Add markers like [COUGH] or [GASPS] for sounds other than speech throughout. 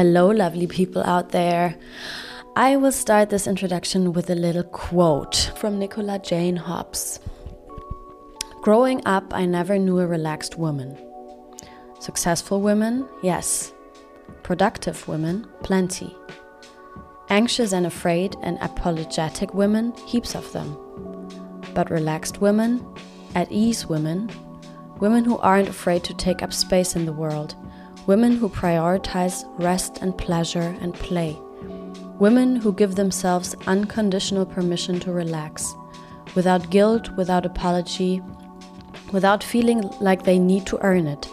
Hello, lovely people out there. I will start this introduction with a little quote from Nicola Jane Hobbs. Growing up, I never knew a relaxed woman. Successful women, yes. Productive women, plenty. Anxious and afraid and apologetic women, heaps of them. But relaxed women, at ease women, women who aren't afraid to take up space in the world, women who prioritize rest and pleasure and play, women who give themselves unconditional permission to relax, without guilt, without apology, without feeling like they need to earn it.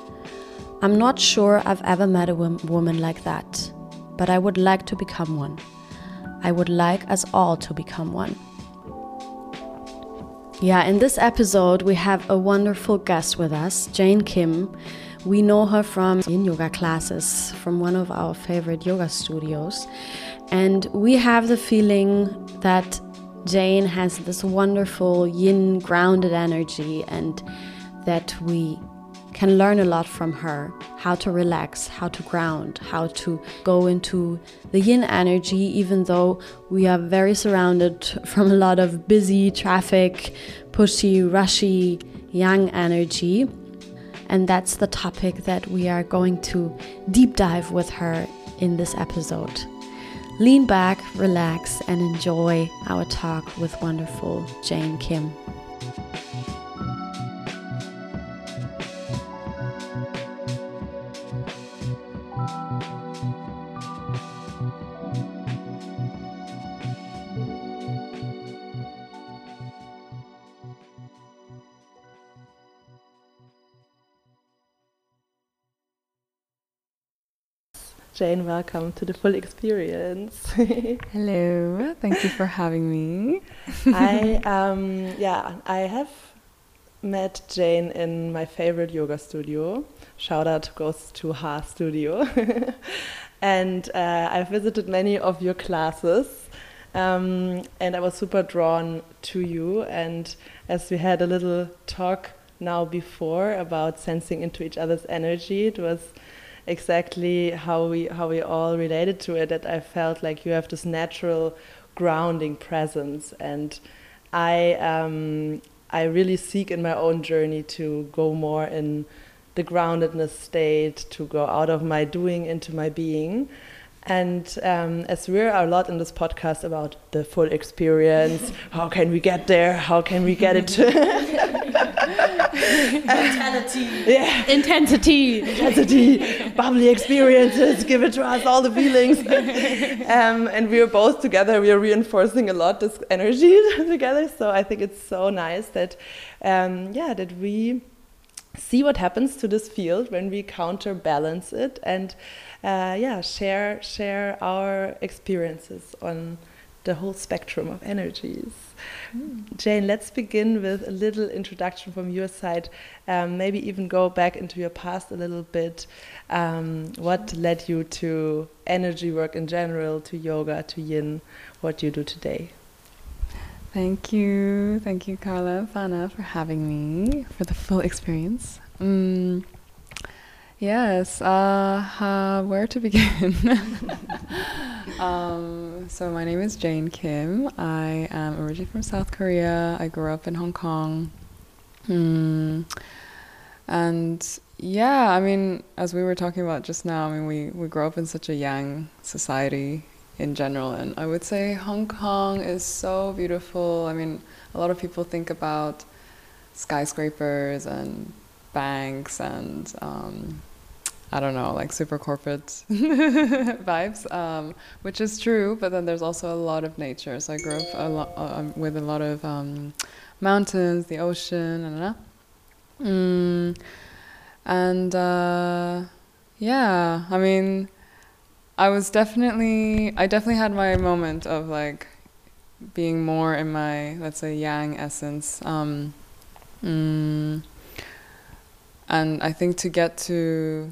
I'm not sure I've ever met a woman like that, but I would like to become one. I would like us all to become one. Yeah, in this episode, we have a wonderful guest with us, Jane Kim. We know her from yin yoga classes from one of our favorite yoga studios. And we have the feeling that Jane has this wonderful yin grounded energy and that we can learn a lot from her how to relax, how to ground, how to go into the yin energy, even though we are very surrounded [LAUGHS] from a lot of busy traffic, pushy, rushy, yang energy. And that's the topic that we are going to deep dive with her in this episode. Lean back, relax, and enjoy our talk with wonderful Jane Kim. Jane, welcome to the full experience. [LAUGHS] Hello, thank you for having me. I [LAUGHS] um, yeah, I have met Jane in my favorite yoga studio. Shout out goes to Ha Studio, [LAUGHS] and uh, I've visited many of your classes. Um, and I was super drawn to you. And as we had a little talk now before about sensing into each other's energy, it was exactly how we how we all related to it that I felt like you have this natural grounding presence and I um, I really seek in my own journey to go more in the groundedness state to go out of my doing into my being and um, as we're a lot in this podcast about the full experience, [LAUGHS] how can we get there? How can we get it? [LAUGHS] Intensity. yeah. Intensity. Intensity. Bubbly experiences. Give it to us, all the feelings. um, and we are both together. We are reinforcing a lot this energy [LAUGHS] together. So I think it's so nice that, um, yeah, that we see what happens to this field when we counterbalance it and uh, yeah share share our experiences on the whole spectrum of energies. Mm. Jane, let's begin with a little introduction from your side. Um, maybe even go back into your past a little bit. Um, what led you to energy work in general, to yoga, to yin? What you do today? Thank you. Thank you, Carla, Fana, for having me for the full experience. Mm, yes, uh, uh, where to begin? [LAUGHS] um, so, my name is Jane Kim. I am originally from South Korea. I grew up in Hong Kong. Mm, and yeah, I mean, as we were talking about just now, I mean, we, we grow up in such a yang society in general. And I would say Hong Kong is so beautiful. I mean, a lot of people think about skyscrapers and banks and um, I don't know, like super corporate [LAUGHS] vibes, um, which is true. But then there's also a lot of nature. So I grew up a lot uh, with a lot of um, mountains, the ocean, and mm, and uh, yeah, I mean I was definitely, I definitely had my moment of like being more in my, let's say, yang essence. Um, mm, and I think to get to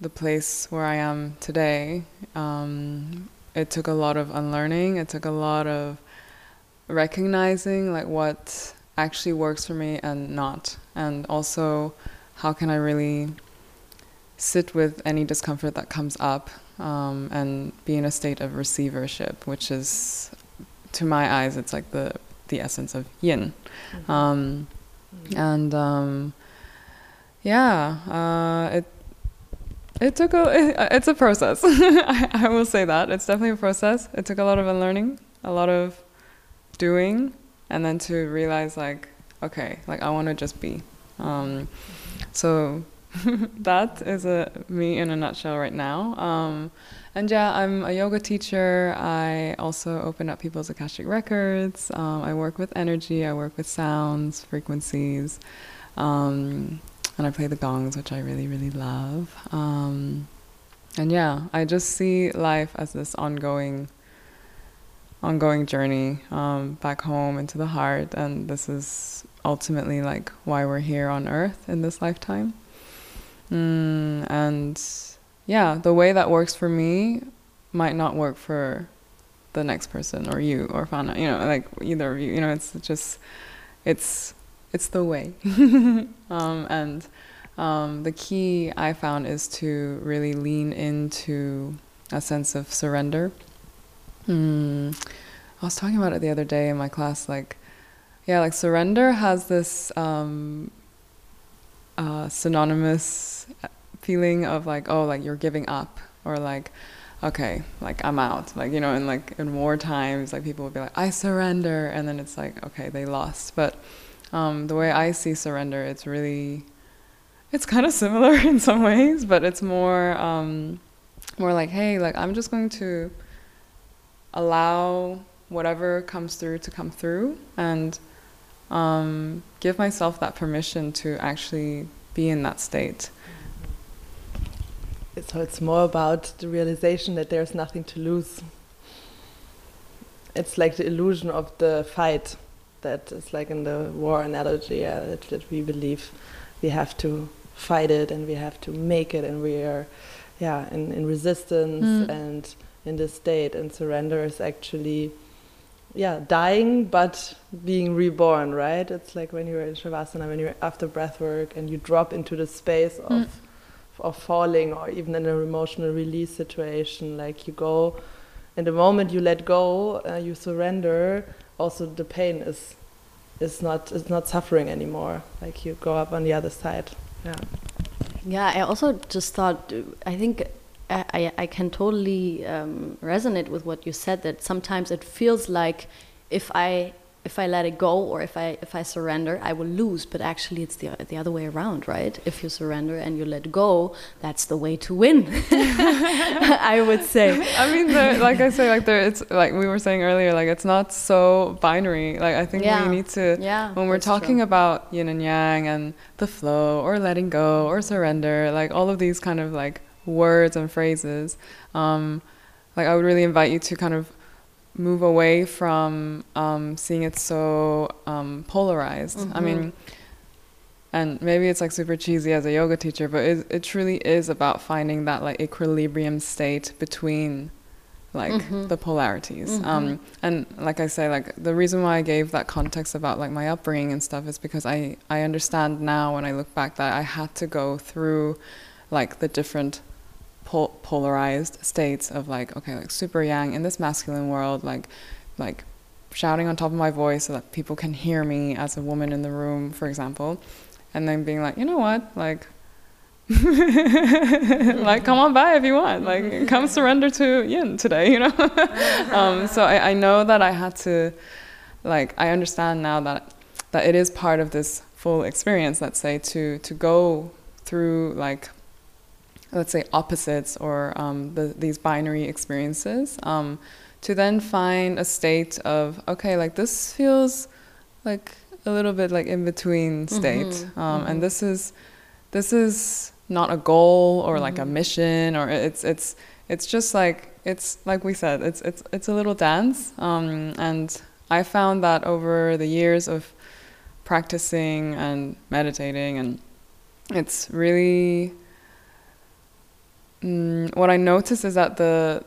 the place where I am today, um, it took a lot of unlearning. It took a lot of recognizing like what actually works for me and not, and also how can I really sit with any discomfort that comes up um, and be in a state of receivership, which is, to my eyes, it's like the the essence of yin. Mm-hmm. Um, Mm-hmm. and um, yeah, uh, it it took a it, it's a process. [LAUGHS] I, I will say that it's definitely a process. It took a lot of unlearning, a lot of doing, and then to realize like okay, like I want to just be. Um, so [LAUGHS] that is a me in a nutshell right now. Um, and yeah, I'm a yoga teacher. I also open up people's Akashic records. Um, I work with energy. I work with sounds, frequencies, um, and I play the gongs, which I really, really love. Um, and yeah, I just see life as this ongoing, ongoing journey um, back home into the heart, and this is ultimately like why we're here on Earth in this lifetime. Mm, and yeah, the way that works for me might not work for the next person or you or Fana, you know, like either of you, you know, it's just, it's, it's the way. [LAUGHS] um, and um, the key I found is to really lean into a sense of surrender. Hmm. I was talking about it the other day in my class, like, yeah, like surrender has this um, uh, synonymous feeling of like oh like you're giving up or like okay like i'm out like you know in like in war times like people would be like i surrender and then it's like okay they lost but um, the way i see surrender it's really it's kind of similar [LAUGHS] in some ways but it's more um, more like hey like i'm just going to allow whatever comes through to come through and um, give myself that permission to actually be in that state so it's more about the realization that there's nothing to lose. It's like the illusion of the fight that is like in the war analogy yeah, that, that we believe we have to fight it and we have to make it and we are yeah in, in resistance mm. and in this state and surrender is actually yeah dying but being reborn right it's like when you're in shavasana when you're after breath work and you drop into the space of mm of falling or even in an emotional release situation like you go in the moment you let go uh, you surrender also the pain is is not is not suffering anymore. Like you go up on the other side. Yeah. Yeah i also just thought i think i i can totally um, resonate with what you said that sometimes it feels like if i if I let it go or if I if I surrender, I will lose. But actually, it's the the other way around, right? If you surrender and you let go, that's the way to win. [LAUGHS] I would say. I mean, the, like I say, like there, it's like we were saying earlier, like it's not so binary. Like I think yeah. we need to, yeah, when we're talking true. about yin and yang and the flow or letting go or surrender, like all of these kind of like words and phrases. Um, like I would really invite you to kind of move away from um, seeing it so um, polarized. Mm-hmm. I mean, and maybe it's like super cheesy as a yoga teacher, but it, it truly is about finding that like equilibrium state between like mm-hmm. the polarities. Mm-hmm. Um, and like I say, like the reason why I gave that context about like my upbringing and stuff is because I, I understand now when I look back that I had to go through like the different pol- polarized states of like okay like super yang in this masculine world like like shouting on top of my voice so that people can hear me as a woman in the room for example and then being like you know what? Like [LAUGHS] like come on by if you want. Like [LAUGHS] come surrender to yin today [LAUGHS] you know? Um, so I, I know that i had to like i understand now that that it is part of this full experience let's say to to go through like let's say opposites or um, the, these binary experiences um, to then find a state of okay like this feels like a little bit like in between state mm-hmm. Um, mm-hmm. and this is this is not a goal or mm-hmm. like a mm-hmm. mission or it's it's it's just like it's like we said it's it's it's a little dance um, and I found that over the years of practicing and meditating and it's really Mm, what I notice is that the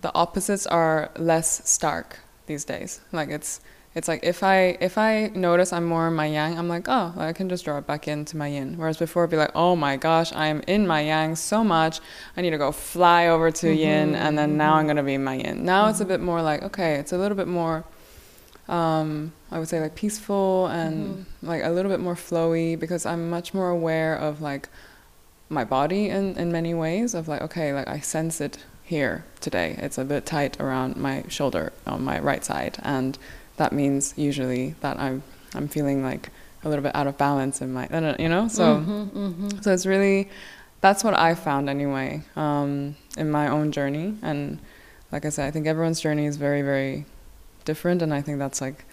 the opposites are less stark these days. Like it's it's like if I if I notice I'm more in my yang, I'm like, oh, I can just draw it back into my yin. Whereas before, it'd be like, oh my gosh, I'm in my yang so much, I need to go fly over to mm-hmm. yin, and then now I'm gonna be in my yin. Now mm-hmm. it's a bit more like, okay, it's a little bit more. Um, I would say like peaceful and mm-hmm. like a little bit more flowy because I'm much more aware of like my body in in many ways of like okay like I sense it here today. It's a bit tight around my shoulder on my right side. And that means usually that I'm I'm feeling like a little bit out of balance in my you know? So mm-hmm, mm-hmm. so it's really that's what I found anyway um, in my own journey. And like I said I think everyone's journey is very very different. And I think that's like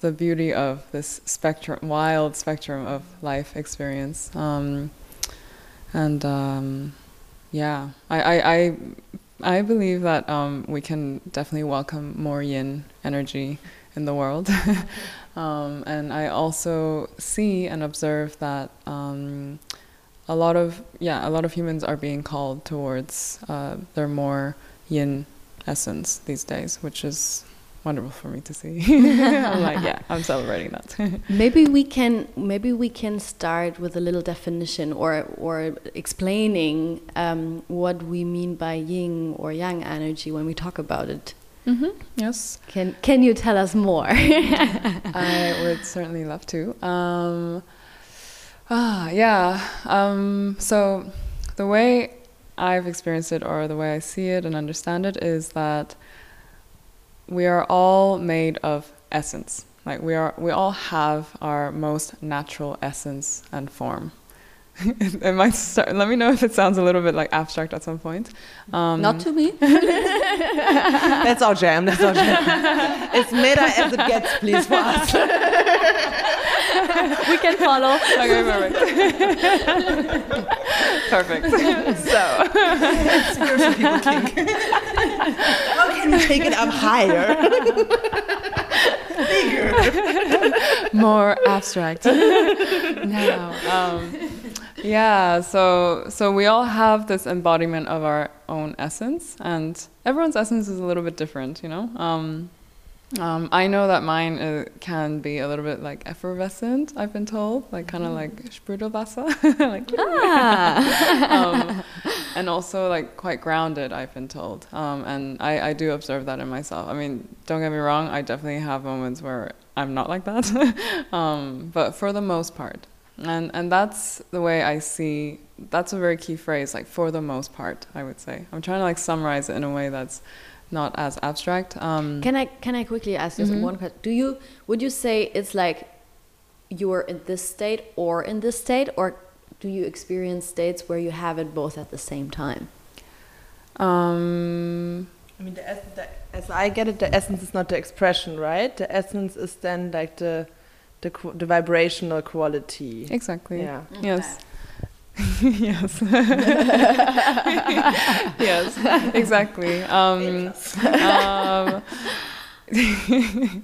the beauty of this spectrum wild spectrum of life experience. Um, and um, yeah I, I, I I believe that um, we can definitely welcome more yin energy in the world. [LAUGHS] um, and I also see and observe that um, a lot of yeah a lot of humans are being called towards uh, their more yin essence these days, which is wonderful for me to see. [LAUGHS] I'm like, yeah, I'm celebrating that. [LAUGHS] maybe we can maybe we can start with a little definition or or explaining um, what we mean by yin or yang energy when we talk about it. Mm -hmm. Yes. Can Can you tell us more? [LAUGHS] I would certainly love to. Um, ah, yeah. Um, so the way I've experienced it, or the way I see it and understand it, is that we are all made of essence. Like we are, we all have our most natural essence and form. [LAUGHS] it might start. Let me know if it sounds a little bit like abstract at some point. Um, Not to me. [LAUGHS] That's our jam. That's our jam. It's meta as it gets, please, for us. we can follow. Okay, perfect. perfect. So, spiritual people think. [LAUGHS] How can we take it up higher? Bigger. More abstract. [LAUGHS] now. Um, yeah so so we all have this embodiment of our own essence and everyone's essence is a little bit different you know um, um, I know that mine uh, can be a little bit like effervescent. I've been told, like kind of like sprudelwasser, [LAUGHS] like ah. [LAUGHS] um, [LAUGHS] and also like quite grounded. I've been told, um, and I, I do observe that in myself. I mean, don't get me wrong. I definitely have moments where I'm not like that, um, but for the most part, and and that's the way I see. That's a very key phrase. Like for the most part, I would say. I'm trying to like summarize it in a way that's not as abstract. Um, can I can I quickly ask you mm-hmm. one question? Do you would you say it's like you're in this state or in this state, or do you experience states where you have it both at the same time? Um, I mean, the, the, as I get it, the essence is not the expression, right? The essence is then like the the, the vibrational quality. Exactly. Yeah. Okay. Yes. [LAUGHS] yes. [LAUGHS] yes. Exactly. Um, um, [LAUGHS]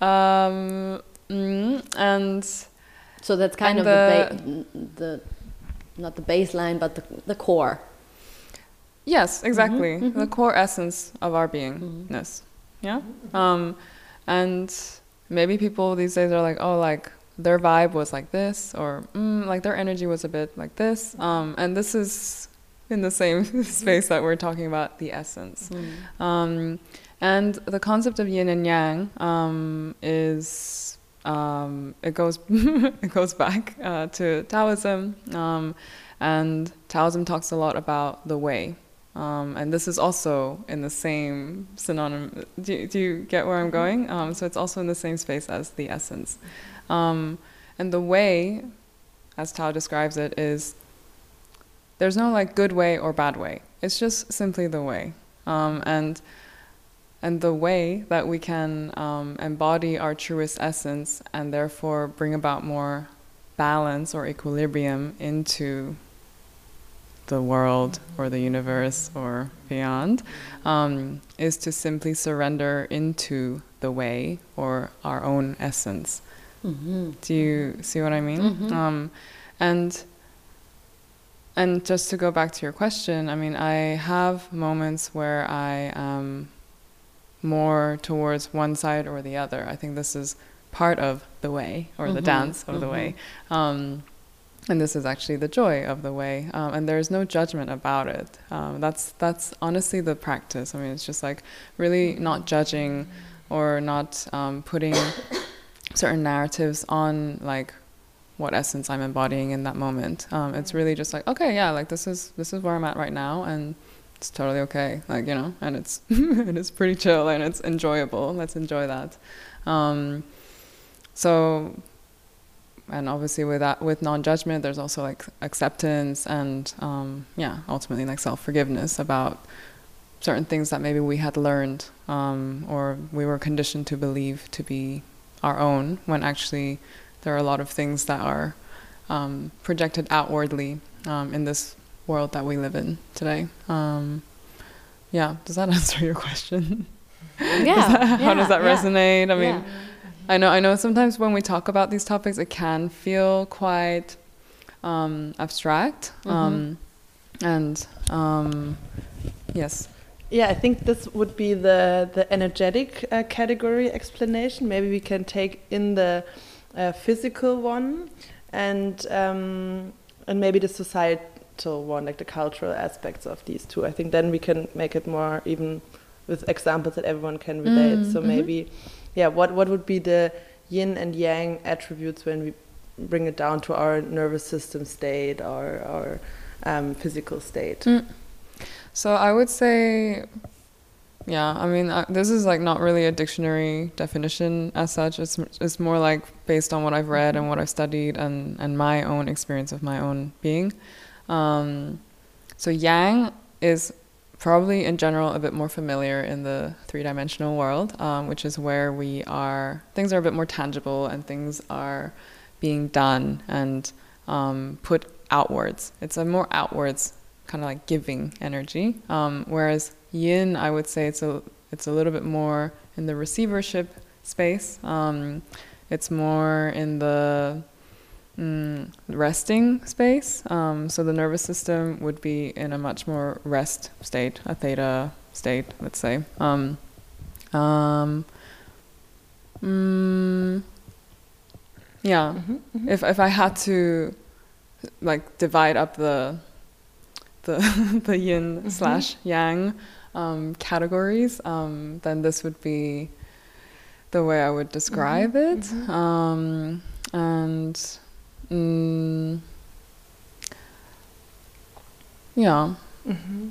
um, mm, and so that's kind of the, the, the not the baseline, but the the core. Yes, exactly. Mm -hmm, mm -hmm. The core essence of our beingness. Mm-hmm. Yeah. Um, and maybe people these days are like, oh, like their vibe was like this, or mm, like their energy was a bit like this. Um, and this is in the same [LAUGHS] space that we're talking about the essence. Mm. Um, and the concept of yin and yang um, is um, it goes [LAUGHS] it goes back uh, to Taoism, um, and Taoism talks a lot about the way. Um, and this is also in the same synonym. Do, do you get where I'm mm-hmm. going? Um, so it's also in the same space as the essence. Um, and the way, as Tao describes it, is there's no like good way or bad way. It's just simply the way. Um, and and the way that we can um, embody our truest essence and therefore bring about more balance or equilibrium into the world or the universe or beyond um, is to simply surrender into the way or our own essence. Mm-hmm. Do you see what I mean? Mm-hmm. Um, and and just to go back to your question, I mean, I have moments where I am more towards one side or the other. I think this is part of the way or the Mhm, dance of the way. Um, and this is actually the joy of the way, um, and there's no judgment about it. Um, that's that's honestly the practice. I mean, it's just like really not judging or not um, putting certain narratives on like what essence I'm embodying in that moment. Um, it's really just like okay, yeah, like this is this is where I'm at right now, and it's totally okay. Like you know, and it's [LAUGHS] and it's pretty chill and it's enjoyable. Let's enjoy that. Um, so and obviously with that with non-judgment there's also like acceptance and um, yeah ultimately like self-forgiveness about certain things that maybe we had learned um, or we were conditioned to believe to be our own when actually there are a lot of things that are um, projected outwardly um, in this world that we live in today um, yeah does that [LAUGHS] answer your question [LAUGHS] Yeah. That- how does that yeah, resonate i mean yeah. I know. I know. Sometimes when we talk about these topics, it can feel quite um, abstract. Mm-hmm. Um, and um, yes, Yeah, I think this would be the the energetic uh, category explanation. Maybe we can take in the uh, physical one, and um, and maybe the societal one, like the cultural aspects of these two. I think then we can make it more even with examples that everyone can relate. Mm, so mhm. maybe, yeah, what what would be the yin and yang attributes when we bring it down to our nervous system state or our um, physical state? Mm. So I would say, yeah. I mean, uh, this is like not really a dictionary definition as such. It's it's more like based on what I've read and what I've studied and and my own experience of my own being. Um, so yang is probably in general a bit more familiar in the three-dimensional world, um, which is where we are. Things are a bit more tangible and things are being done and um, put outwards. It's a more outwards kind of like giving energy. Um, whereas yin, I would say it's a it's a little bit more in the receivership space. Um, it's more in the mm, resting space. Um, so the nervous system would be in a much more rest state, a theta state, let's say. Um, um, mm, yeah. Mhm, mhm. If if I had to like divide up the the [LAUGHS] the yin slash yang um, categories, um, then this would be the way I would describe it. Um, and mm, yeah, hmm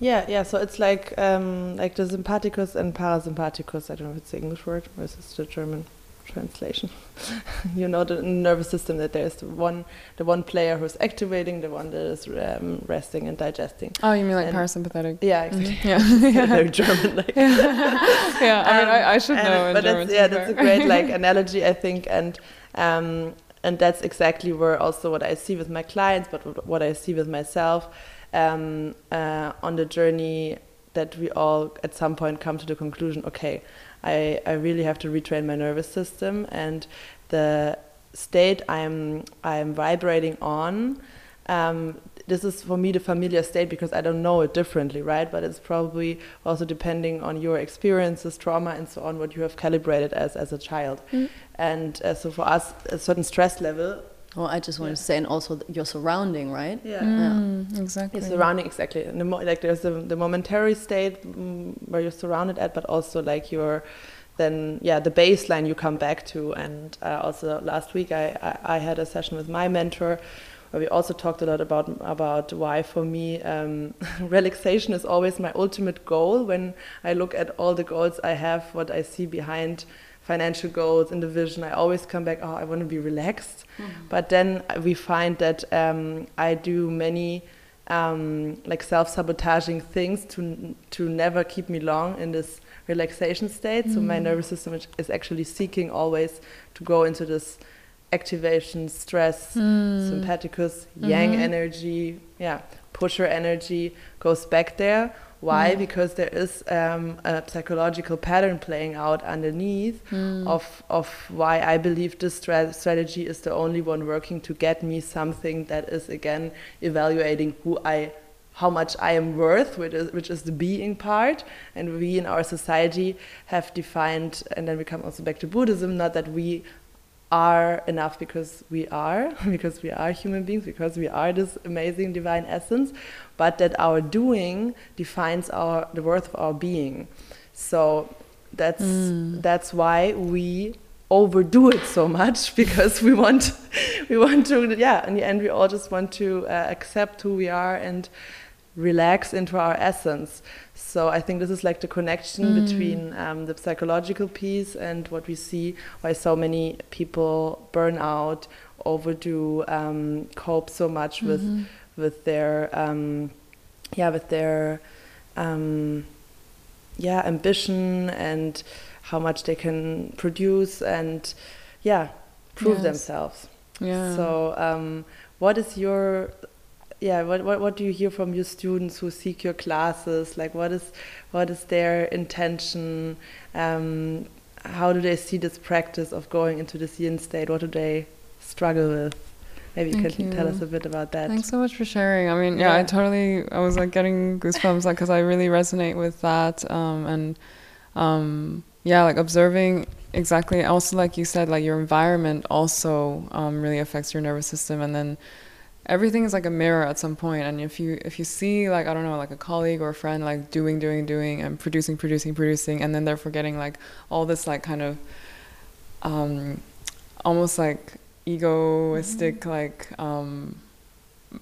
Yeah, yeah. So it's like um, like the sympathicus and parasympathicus. I don't know if it's the English word or is it the German translation. [LAUGHS] you know the nervous system that there's the one the one player who's activating, the one that is um, resting and digesting. Oh, you mean like And- parasympathetic? Yeah, exactly. Mhm. [LAUGHS] Yeah. Very [LAUGHS] German. Like. yeah, I mean, I, I should Um, know but German. that's, yeah, that's a great like analogy, I think, and um, and that's exactly where also what I see with my clients, but what I see with myself um, uh, on the journey that we all at some point come to the conclusion, okay, I, I really have to retrain my nervous system and the state I'm I'm vibrating on. Um, this is for me the familiar state because I don't know it differently, right? But it's probably also depending on your experiences, trauma, and so on, what you have calibrated as as a child. Mm. And uh, so for us, a certain stress level. Well, I just want Yeah. to say, and also your surrounding, right? Yeah. Mm, exactly. Your surrounding exactly, and the mo- like there's the, the momentary state mm, where you're surrounded at, but also like your then yeah the baseline you come back to. And uh, also last week I, I I had a session with my mentor where we also talked a lot about about why for me um, [LAUGHS] relaxation is always my ultimate goal. When I look at all the goals I have, what I see behind financial goals in the vision, I always come back. Oh, I want to be relaxed. But then we find that um, I do many um, like self-sabotaging things to to never keep me long in this relaxation state. So my nervous system is- actually seeking always to go into this activation, stress, sympathicus, yang energy, yeah, pusher energy goes back there. Why? Because there is um, a psychological pattern playing out underneath of of why I believe this stra- strategy is the only one working to get me something that is again evaluating who I how much I am worth, which is, which is the being part. And we in our society have defined, and then we come also back to Buddhism, not that we are enough because we are, [LAUGHS] because we are human beings, because we are this amazing divine essence, but that our doing defines our the worth of our being. So that's mm. that's why we overdo it so much [LAUGHS] because we want [LAUGHS] we want to yeah in the end we all just want to uh, accept who we are and relax into our essence. So I think this is like the connection mm. between um, the psychological piece and what we see why so many people burn out, overdo, um, cope so much mm -hmm. with mm-hmm. with their um, yeah with their um, yeah ambition and how much they can produce and yeah prove yes. themselves. Yeah. So um, what is your yeah what, what what do you hear from your students who seek your classes? Like what is what is their intention? Um, how do they see this practice of going into this yin state? What do they struggle with? Maybe you Thank can you. tell us a bit about that. Thanks so much for sharing. I mean yeah, yeah. i totally i was like getting goosebumps like because i really resonate with that um, and um, yeah like observing exactly also like you said like your environment also um, really affects your nervous system and then everything is like a mirror at some point and if you if you see like i don't know like a colleague or a friend like doing doing doing and producing producing producing and then they're forgetting like all this like kind of um almost like egoistic mm-hmm. like um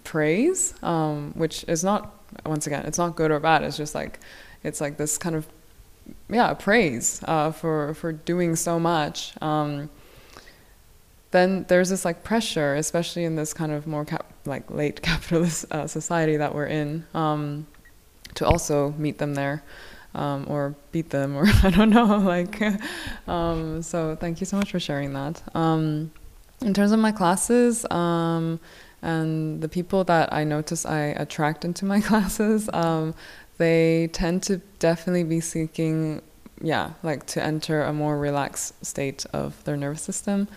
praise um which is not once again it's not good or bad it's just like it's like this kind of yeah praise uh for for doing so much um then there's this like pressure, especially in this kind of more cap- like late [LAUGHS] capitalist uh, society that we're in, um, to also meet them there. Um, or beat them, or [LAUGHS] I don't know. [LAUGHS] Like, um, so thank you so much for sharing that. Um, in terms of my classes um, and the people that I notice I attract into my classes, um, they tend to definitely be seeking, yeah, like to enter a more relaxed state of their nervous system.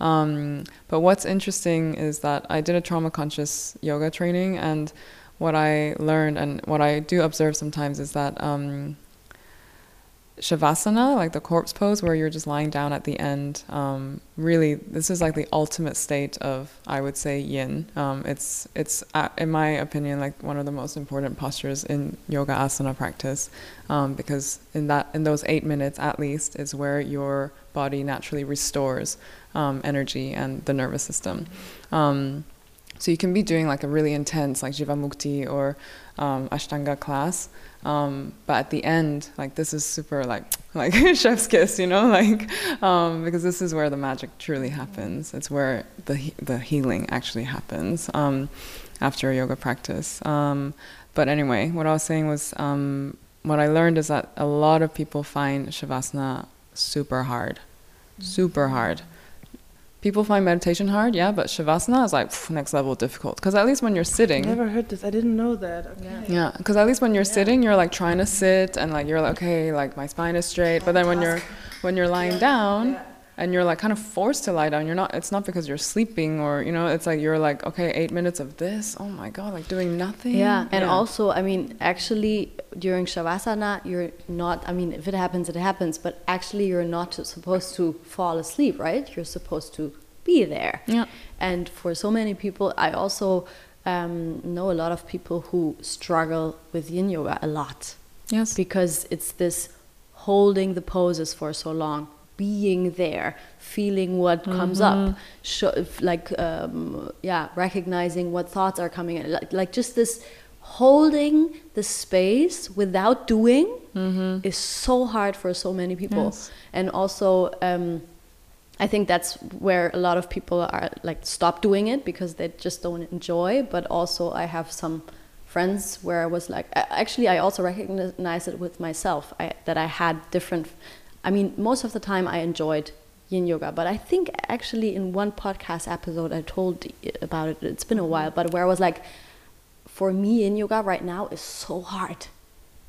Um, but what's interesting is that I did a trauma conscious yoga training, and what I learned and what I do observe sometimes is that um, shavasana, like the corpse pose, where you're just lying down at the end, um, really, this is like the ultimate state of, I would say, yin. Um, it's, it's uh, in my opinion, like one of the most important postures in yoga asana practice, um, because in that, in those eight minutes at least, is where your body naturally restores um, energy and the nervous system. So you can be doing like a really intense like Jivamukti or um, Ashtanga class, um, but at the end, like this is super like [LAUGHS] like [LAUGHS] chef's kiss, you know, [LAUGHS] like um, because this is where the magic truly happens. It's where the the healing actually happens um, after a yoga practice. Um, but anyway, what I was saying was um, what I learned is that a lot of people find shavasana super hard, super hard people find meditation hard, yeah, but shavasana is like pff, next level difficult. Because at least when you're sitting, I never heard this. I didn't know that. Okay. Yeah, because at least when you're yeah. sitting, you're like trying to sit and like you're like okay, like my spine is straight. But then when you're when you're lying yeah. down. And you're like kind of forced to lie down. You're not it's not because you're sleeping or you know it's like you're like okay eight minutes of this. Oh my god like doing nothing. Yeah and yeah. also i mean actually during shavasana you're not i mean if it happens it happens but actually you're not supposed to fall asleep right? You're supposed to be there. Yeah. And for so many people i also um, know a lot of people who struggle with yin yoga a lot. Yes. Because it's this holding the poses for so long being there, feeling what mm-hmm. comes up, mm-hmm. Show, like um, yeah, recognizing what thoughts are coming in, like, like just this holding the space without doing mm-hmm. is so hard for so many people, yes. and also. Um, I think that's where a lot of people are like stop doing it because they just don't enjoy. But also, I have some friends where I was like, actually, I also recognize it with myself I, that I had different I mean, most of the time I enjoyed yin yoga, but I think actually in one podcast episode I told about it. It's been a while, but where I was like, for me, yin yoga right now is so hard.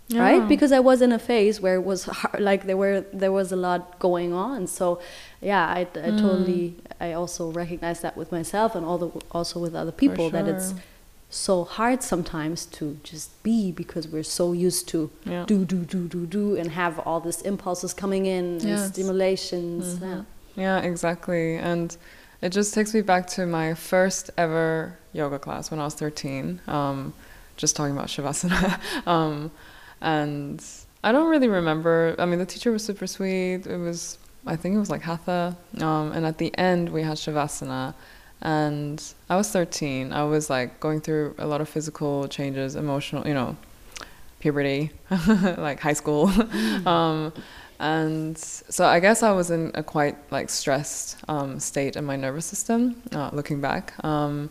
Yeah. right because i was in a phase where it was hard, like there were there was a lot going on so yeah i, I mm. totally i also recognize that with myself and all the, also with other people sure. that it's so hard sometimes to just be because we're so used to Yeah. do do do do do and have all these impulses coming in Yes. and stimulations. Mhm. Yeah. Yeah, exactly. And it just takes me back to my first ever yoga class when I was 13. Um, just talking about Shavasana. [LAUGHS] um, and I don't really remember. I mean, the teacher was super sweet. It was, I think it was like Hatha. Um, and at the end, we had Shavasana. And I was 13. I was like going through a lot of physical changes, emotional, you know, puberty, [LAUGHS] like high school. [LAUGHS] um, and so I guess I was in a quite like stressed um, state in my nervous system, uh, looking back. Um,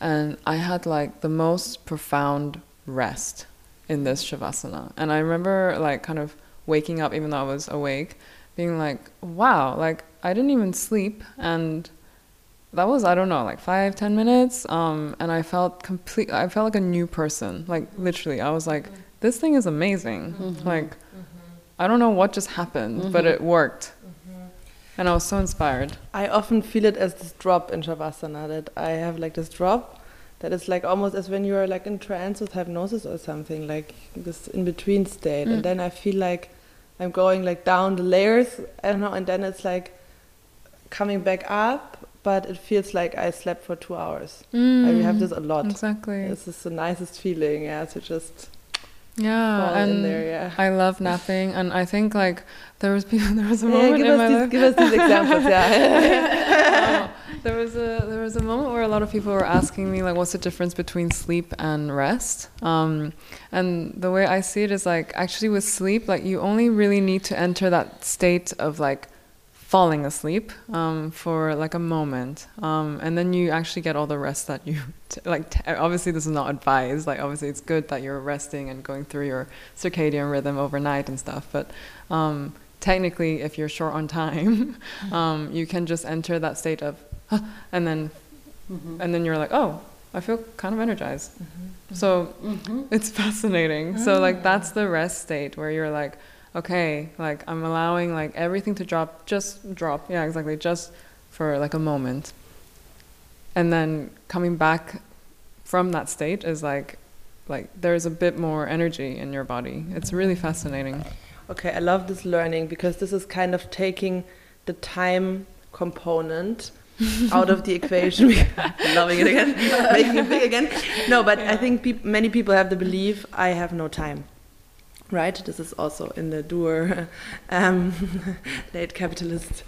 and I had like the most profound rest in this shavasana. And I remember like kind of waking up, even though I was awake, being like, wow, like I didn't even sleep. And that was, I don't know, like five, ten minutes. Um, and I felt complete, I felt like a new person. Like literally, I was like, mm-hmm. this thing is amazing. Mm-hmm. Like, mm-hmm. I don't know what just happened, but it worked. And I was so inspired. I often feel it as this drop in Shavasana that I have like this drop that is like almost as when you are like in trance with hypnosis or something, like this in between state. Mm. And then I feel like I'm going like down the layers, I don't know, and then it's like coming back up, but it feels like I slept for two hours. I have this a lot. Exactly. This is the nicest feeling, yeah, to just yeah, fall and in there, yeah. I love napping, and I think like there was [LAUGHS] there was a Yeah, moment give in us my these, life. give us these examples, yeah. [LAUGHS] Oh, [LAUGHS] there was a there was a moment where a lot of people were asking me like, what's the difference between sleep and rest? Um, and the way I see it is like actually with sleep, like you only really need to enter that state of like falling asleep um, for like a moment, um, and then you actually get all the rest that you [LAUGHS] t- like. T- obviously, this is not advised. Like obviously, it's good that you're resting and going through your circadian rhythm overnight and stuff, but. Um, technically, if you're short on [LAUGHS] time, [LAUGHS] um, you can just enter that state of, "Huh," and then, and then you're like, oh, I feel kind of energized. So it's fascinating. So like that's the rest state where you're like, okay, like I'm allowing like everything to drop, just drop. Yeah, exactly, just for like a moment. And then coming back from that state is like, like there's a bit more energy in your body. It's really fascinating. Okay, I love this learning because this is kind of taking the time component [LAUGHS] out of the equation. [LAUGHS] Loving it again, [LAUGHS] making it big again. No, but I think peop many people have the belief I have no time. Right? This is also in the doer [LAUGHS] um, [LAUGHS] late capitalist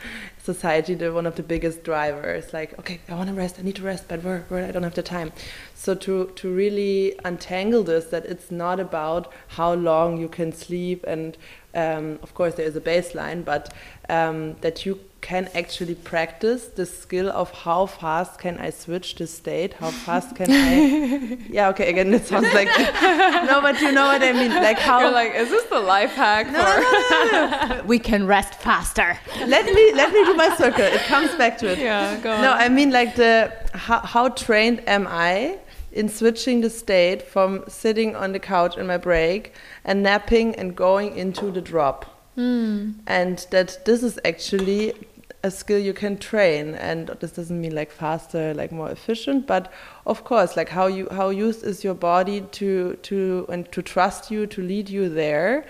society the one of the biggest drivers. Like, okay, I want to rest, I need to rest, but where, where I don't have the time. So to to really untangle this, that it's not about how long you can sleep, and um, of course there is a baseline, but um, that you can actually practice the skill of how fast can I switch the state, how fast can I. [LAUGHS] yeah, okay, again, it sounds like [LAUGHS] no, but you know what I mean, like how. You're like, is this the life hack for? We can rest faster. let me let me do my circle. It comes back to it. yeah, go on. No, I mean like the how, how trained am I in switching the state from sitting on the couch in my break and napping and going into the drop. Hmm. And that this is actually a skill you can train and this doesn't mean like faster like more efficient but of course like how you how used is your body to to and to trust you to lead you there.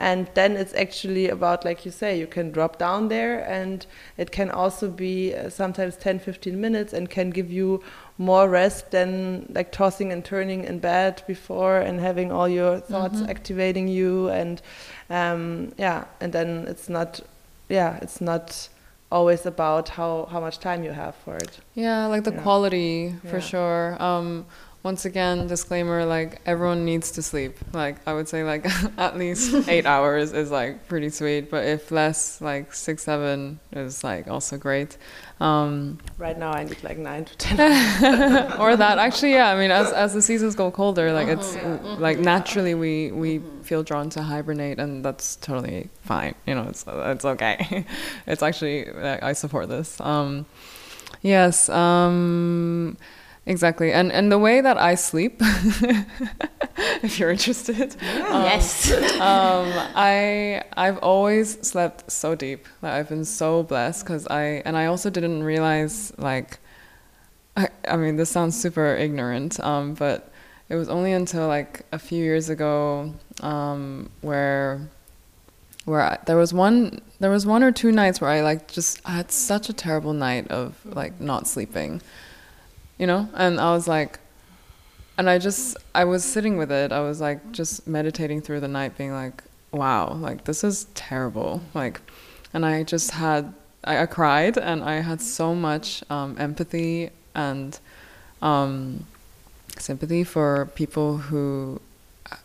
And then it's actually about like you say you can drop down there and it can also be uh, sometimes 10 15 minutes and can give you more rest than like tossing and turning in bed before and having all your thoughts activating you. And um, yeah and then it's not yeah it's not always about how how much time you have for it Yeah, like the Yeah. quality for Yeah. sure. Um, once again, disclaimer: like everyone needs to sleep. Like I would say, like [LAUGHS] at least [LAUGHS] eight hours is like pretty sweet. But if less, like six, seven is like also great. Um, right now i need like 9 to 10 [LAUGHS] or that actually, yeah. I mean, as as the seasons go colder, like it's like naturally we we feel drawn to hibernate, and that's totally fine. You know, it's it's okay. it's actually I I support this. Um, yes. Um, exactly. And and the way that I sleep, [LAUGHS] if you're interested. um, yes. [LAUGHS] um, I I've always slept so deep. Like I've been so blessed because I and I also didn't realize like I, I mean, this sounds super ignorant, um, but it was only until like a few years ago um, where where I, there was one there was one or two nights where I like just I had such a terrible night of like not sleeping, you know, and I was like, and I just I was sitting with it. I was like just meditating through the night, being like, wow, like this is terrible, like, and I just had I, I cried and I had so much um, empathy and um, sympathy for people who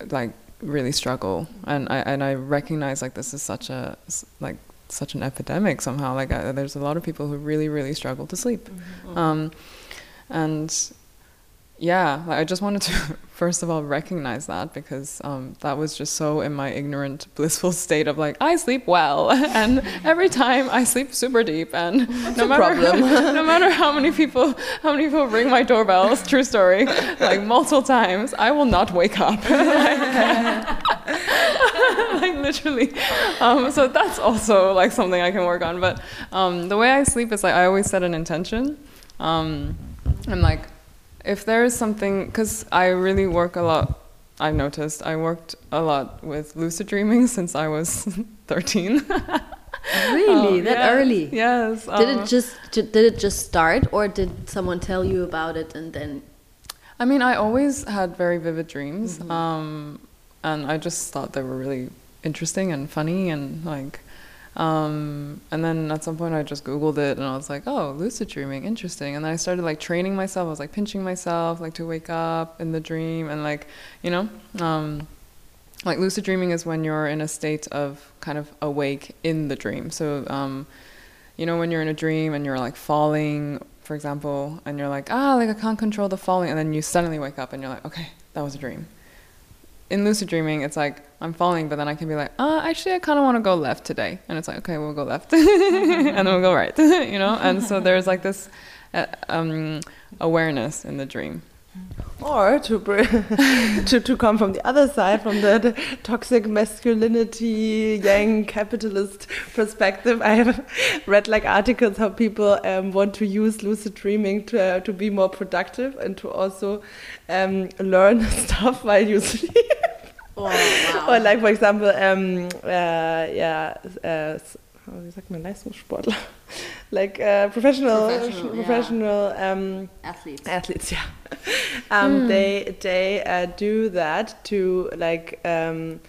like really struggle. And I and I recognize like this is such a like such an epidemic somehow. Like I, there's a lot of people who really really struggle to sleep. Mm-hmm. um, and yeah like I just wanted to [LAUGHS] first of all recognize that because um, that was just so in my ignorant [LAUGHS] blissful state of like I sleep well. [LAUGHS] And every time I sleep super deep and no matter no matter how many people how many people ring my doorbells true story like multiple times I will not wake up. Like literally. Um, so that's also like something I can work on. But um, the way I sleep is like I always set an intention. Um, and like if there is something, because I really work a lot, I've noticed I worked a lot with lucid dreaming [LAUGHS] since I was [LAUGHS] 13. really, um, that yes, early? Yes. Did it um, just did it just start, or did someone tell you about it and then? I mean, I always had very vivid dreams, mm -hmm. um, and I just thought they were really interesting and funny and like um, and then at some point I just Googled it and I was like, oh, lucid dreaming, interesting. And then I started like training myself. I was like pinching myself, like to wake up in the dream and like, you know, um, like lucid dreaming is when you're in a state of kind of awake in the dream. So, um, you know, when you're in a dream and you're like falling, for example, and you're like, ah, like I can't control the falling. And then you suddenly wake up and you're like, okay, that was a dream in lucid dreaming, it's like I'm falling, but then I can be like, uh, actually, I kind of want to go left today, and it's like, okay, we'll go left, [LAUGHS] and then we'll go right, [LAUGHS] you know. And so there's like this uh, um, awareness in the dream. Or to, [LAUGHS] to to come from the other side, from the toxic masculinity, yang capitalist perspective, I have read like articles how people um, want to use lucid dreaming to uh, to be more productive and to also um, learn stuff while you sleep. Oh, [LAUGHS] wow. Or like for example, um, uh, yeah, uh, wie sagt man Leistungssportler? like uh, professional, professional, professional yeah. um, athletes. Athletes, yeah. [LAUGHS] um, hmm. They they uh, do that to like um,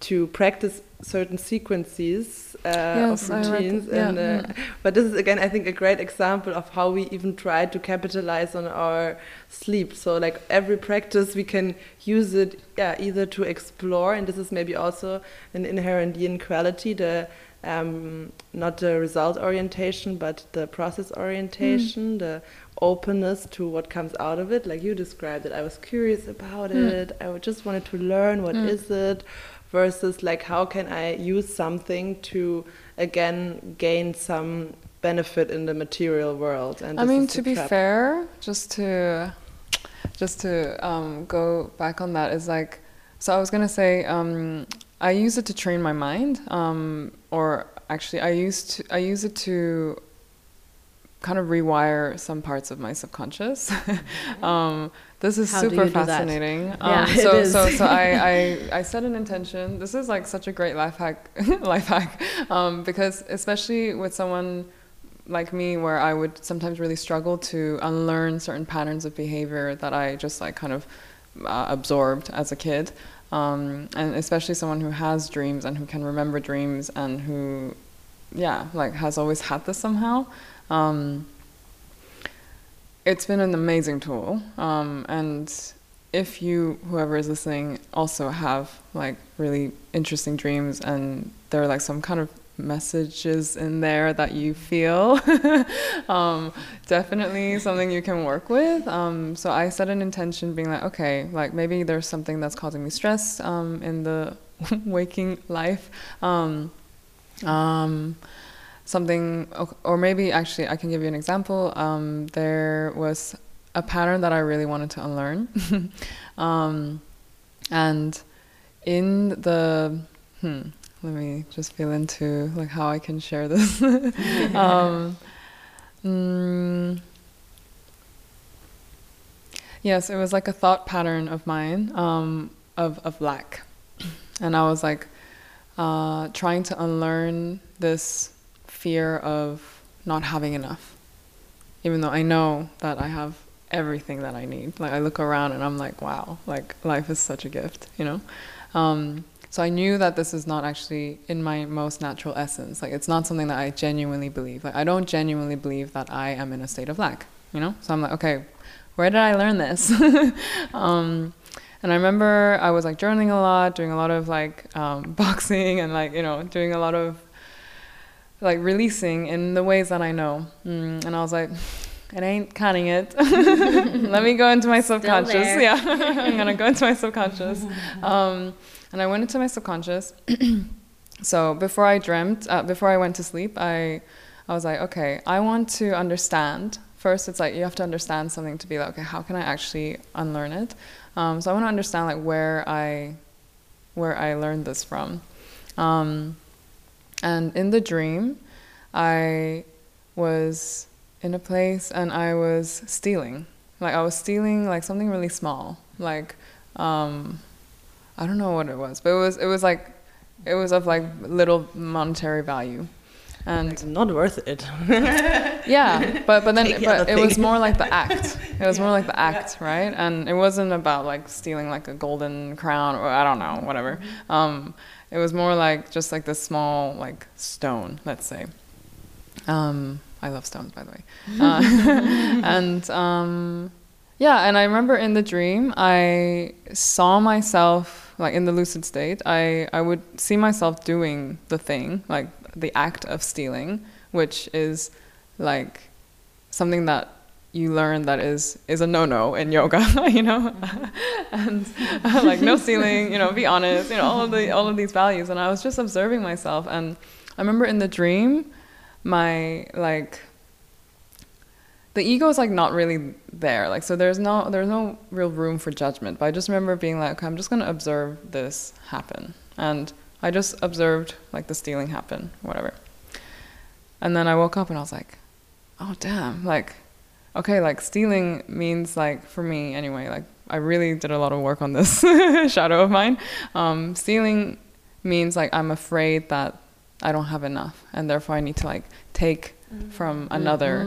to practice certain sequences uh, yes, of routines. And, yeah. uh, but this is again, I think, a great example of how we even try to capitalize on our sleep. So, like every practice, we can use it, yeah, either to explore, and this is maybe also an inherent yin quality, the um, not the result orientation, but the process orientation, mm. the openness to what comes out of it. Like you described it, I was curious about mm. it. I just wanted to learn what mm. is it, versus like how can I use something to again gain some benefit in the material world. And I mean, to be trap. fair, just to just to um, go back on that is like, so I was gonna say. Um, I use it to train my mind, um, or actually, I used to, I use it to kind of rewire some parts of my subconscious. [LAUGHS] um, this is How super fascinating. Um, [LAUGHS] yeah, so, so, so I, I, I set an intention. This is like such a great life hack, [LAUGHS] life hack, um, because especially with someone like me, where I would sometimes really struggle to unlearn certain patterns of behavior that I just like kind of uh, absorbed as a kid um, and especially someone who has dreams and who can remember dreams and who, yeah, like has always had this somehow. Um, it's been an amazing tool, um, and if you, whoever is listening, also have like really interesting dreams and there are like some kind of messages in there that you feel. [LAUGHS] um, definitely something you can work with. Um, so I set an intention being like, okay, like maybe there's something that's causing me stress um, in the [LAUGHS] waking life. Um, um, something, or maybe actually I can give you an example. Um, there was a pattern that I really wanted to unlearn. [LAUGHS] and in the, hmm, let me just feel into like how I can share this. [LAUGHS] um, mm, Yes, it was like a thought pattern of mine um, of of lack, and I was like uh, trying to unlearn this fear of not having enough, even though I know that I have everything that I need. Like I look around and I'm like, wow, like life is such a gift, you know. Um, so I knew that this is not actually in my most natural essence. Like it's not something that I genuinely believe. Like I don't genuinely believe that I am in a state of lack, you know. So I'm like, okay, where did I learn this? [LAUGHS] um, and I remember I was like journaling a lot, doing a lot of like um, [LAUGHS] boxing and like you know doing a lot of like releasing in the ways that I know. Mm, and I was like, it ain't cutting it. [LAUGHS] Let me go into my subconscious. Yeah, [LAUGHS] I'm gonna go into my subconscious. [LAUGHS] Um, and I went into my subconscious. [CLEARS THROAT] so before I dreamt, uh, before I went to sleep, I, I was like, okay, I want to understand. First, it's like you have to understand something to be like, okay, how can I actually unlearn it? Um, so I want to understand like where I, where I learned this from. Um, and in the dream, I was in a place and I was stealing. Like I was stealing like something really small. Like um, I don't know what it was, but it was it was like it was of like little monetary value. And Like, not worth it. [LAUGHS] yeah, but but then but [LAUGHS] it was more like the act. It was more like the act, right? And it wasn't about like stealing like a golden crown or I don't know, whatever. Um, it was more like just like this small like stone, let's say. Um, I love stones, by the way. [LAUGHS] Uh, [LAUGHS] and um, yeah, and I remember in the dream, I saw myself like in the lucid state. I I would see myself doing the thing, like the act of stealing, which is like something that you learn that is is a no no in yoga, [LAUGHS] you know, [LAUGHS] and uh, like no stealing, you know, be honest, you know, all of the all of these values. And I was just observing myself, and I remember in the dream, my like the ego is like not really there. Like so there's no there's no real room for judgment but i just remember being like okay, i'm just going to observe this happen. And i just observed like the stealing happen whatever. And then i woke up and i was like oh damn like okay like stealing means like for me anyway like i really did a lot of work on this [LAUGHS] shadow of mine um, stealing means like i'm afraid that i don't have enough and therefore i need to like take from another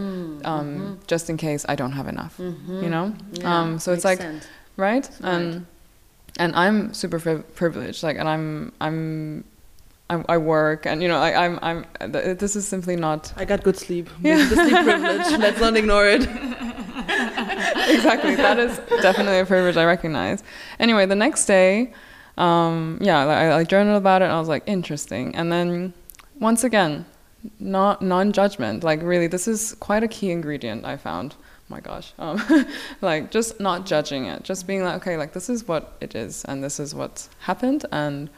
um, just in case I don't have enough. You know, um, so it's like right, and and I'm super pri- privileged. Like, and I'm I'm. I, I work and you know I, I'm I'm th- this is simply not I got good sleep. [LAUGHS] Yeah. The sleep privilege. [LAUGHS] Let's not ignore it. [LAUGHS] exactly that is definitely a privilege I recognize. Anyway, the next day, um, yeah, I, I journaled about it and I was like interesting. And then once again, not non-judgment. Like really, this is quite a key ingredient I found. Oh my gosh, um, like just not judging it, just being like, okay, like this is what it is, and this is what's happened, and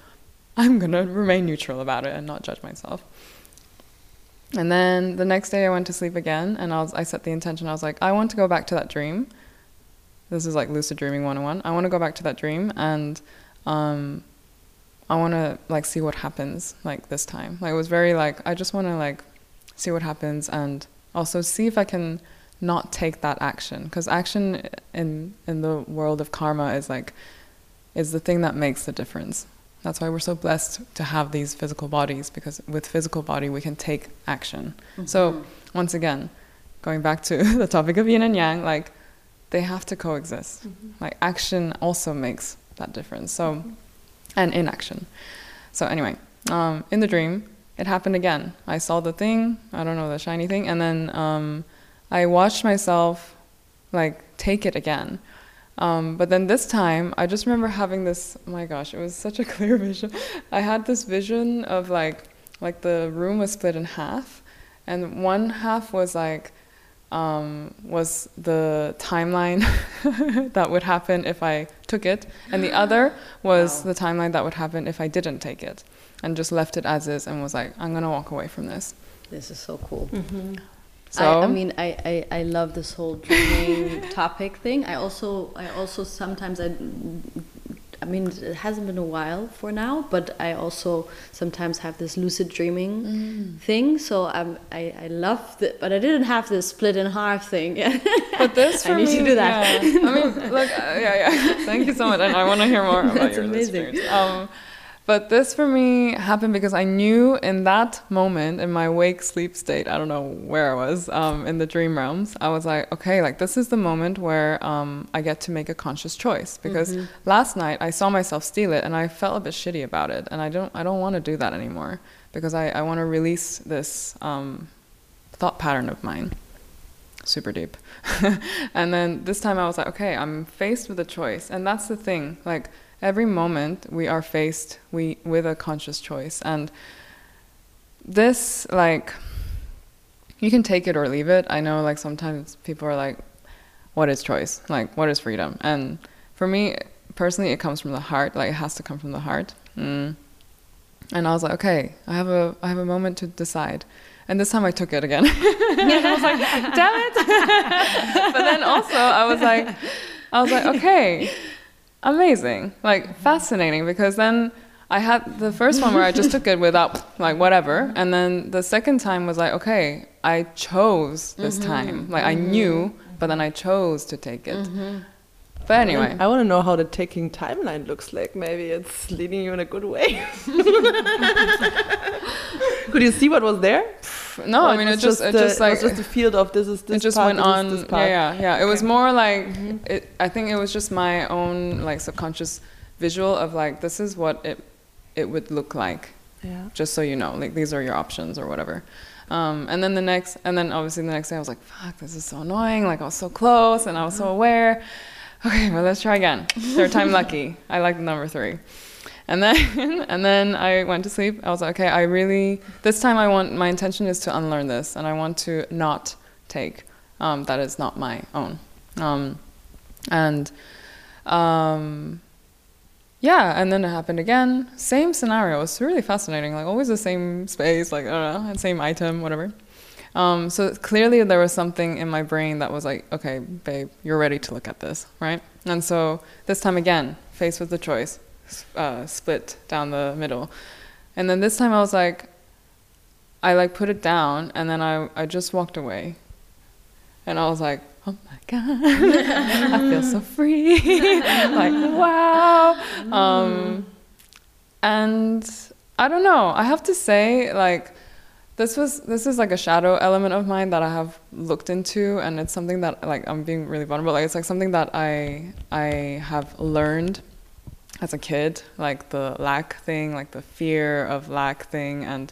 I'm gonna remain neutral about it and not judge myself. And then the next day, I went to sleep again, and I was I set the intention. I was like, I want to go back to that dream. This is like lucid dreaming 101. I want to go back to that dream and. Um, I want to like see what happens like this time. Like it was very like I just want to like see what happens and also see if I can not take that action because action in in the world of karma is like is the thing that makes the difference. That's why we're so blessed to have these physical bodies because with physical body we can take action. So once again, going back to [LAUGHS] the topic of yin and yang, like they have to coexist. Like action also makes that difference. So and inaction. So anyway, um, in the dream, it happened again. I saw the thing, I don't know, the shiny thing, and then um, I watched myself like take it again. Um, but then this time, I just remember having this. Oh my gosh, it was such a [LAUGHS] clear vision. I had this vision of like, like the room was split in half, and one half was like, um, was the timeline [LAUGHS] that would happen if I took it, and the other [GASPS] was the timeline that would happen if I didn't take it, and just left it as is and was like, I'm gonna walk away from this. This is so cool. So I, I mean, I, I, I love this whole dreaming [LAUGHS] topic thing. I also I also sometimes I I mean, it hasn't been a while for now, but I also sometimes have this lucid dreaming Mm. thing. So I'm, I, I love it, but I didn't have this split in half thing. But [LAUGHS] this for I need me, to do that. Yeah. I mean, look, uh, yeah, yeah. [LAUGHS] Thank you so much, and I want to hear more about That's your amazing. experience. Um, but this for me happened because I knew in that moment in my wake sleep state, I don't know where I was um, in the dream realms. I was like, okay, like this is the moment where um, I get to make a conscious choice because last night I saw myself steal it and I felt a bit shitty about it, and I don't, I don't want to do that anymore because I, I want to release this um, thought pattern of mine super deep. [LAUGHS] and then this time I was like, okay, I'm faced with a choice. And that's the thing. Like every moment we are faced we with a conscious choice. And this like you can take it or leave it. I know like sometimes people are like, what is choice? Like what is freedom? And for me personally it comes from the heart. Like it has to come from the heart. Mm. And I was like, okay, I have a I have a moment to decide. And this time I took it again. [LAUGHS] I was like, damn it. [LAUGHS] but then also I was like I was like, okay, amazing. Like fascinating because then I had the first one where I just took it [LAUGHS] without like whatever. And then the second time was like, okay, I chose this mm-hmm. time. Like I knew, mm-hmm. but then I chose to take it. Mm-hmm. But anyway. I want to know how the taking timeline looks like. Maybe it's leading you in a good way. [LAUGHS] Could you see what was there? No, Or I mean it just it the- just like it was just a field of this is this. it just part, went this on this part. yeah yeah yeah it was more like it i think it was just my own like subconscious visual of like this is what it it would look like Yeah. just so you know like these are your options or whatever um, and then the next and then obviously the next day i was like fuck this is so annoying like i was so close and i was so aware okay well let's try again third time [LAUGHS] lucky i like the number three and then [LAUGHS] and then I went to sleep. I was like, okay, I really this time I want my intention is to unlearn this and I want to not take um, that is not my own. Um, and um, yeah, and then it happened again. Same scenario. It was really fascinating. Like always the same space, like I don't know, same item, whatever. Um, so clearly there was something in my brain that was like, okay, babe, you're ready to look at this, right? And so this time again, faced with the choice, uh, split down the middle. And then this time I was like, I like put it down and then I, I just walked away. And I was like, oh my God, [LAUGHS] I feel so free. [LAUGHS] like, wow. Um, and I don't know, I have to say, like, this was this is like a shadow element of mine that I have looked into, and it's something that like I'm being really vulnerable. Like it's like something that I I have learned as a kid, like the lack thing, like the fear of lack thing, and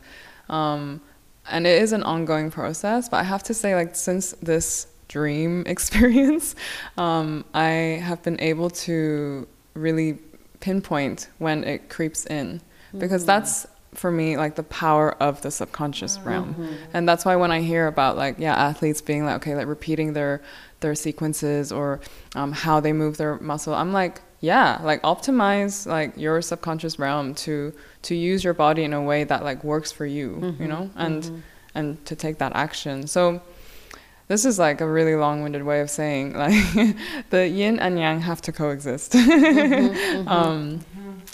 um, and it is an ongoing process. But I have to say, like since this dream [LAUGHS] experience, um, I have been able to really pinpoint when it creeps in, because that's for me like the power of the subconscious mm-hmm. realm. And that's why when i hear about like yeah athletes being like okay like repeating their their sequences or um, how they move their muscle i'm like yeah like optimize like your subconscious realm to to use your body in a way that like works for you you mm-hmm. know and mm-hmm. and to take that action. So this is like a really long-winded way of saying [LAUGHS] like the yin and yang have to coexist. [LAUGHS] Um,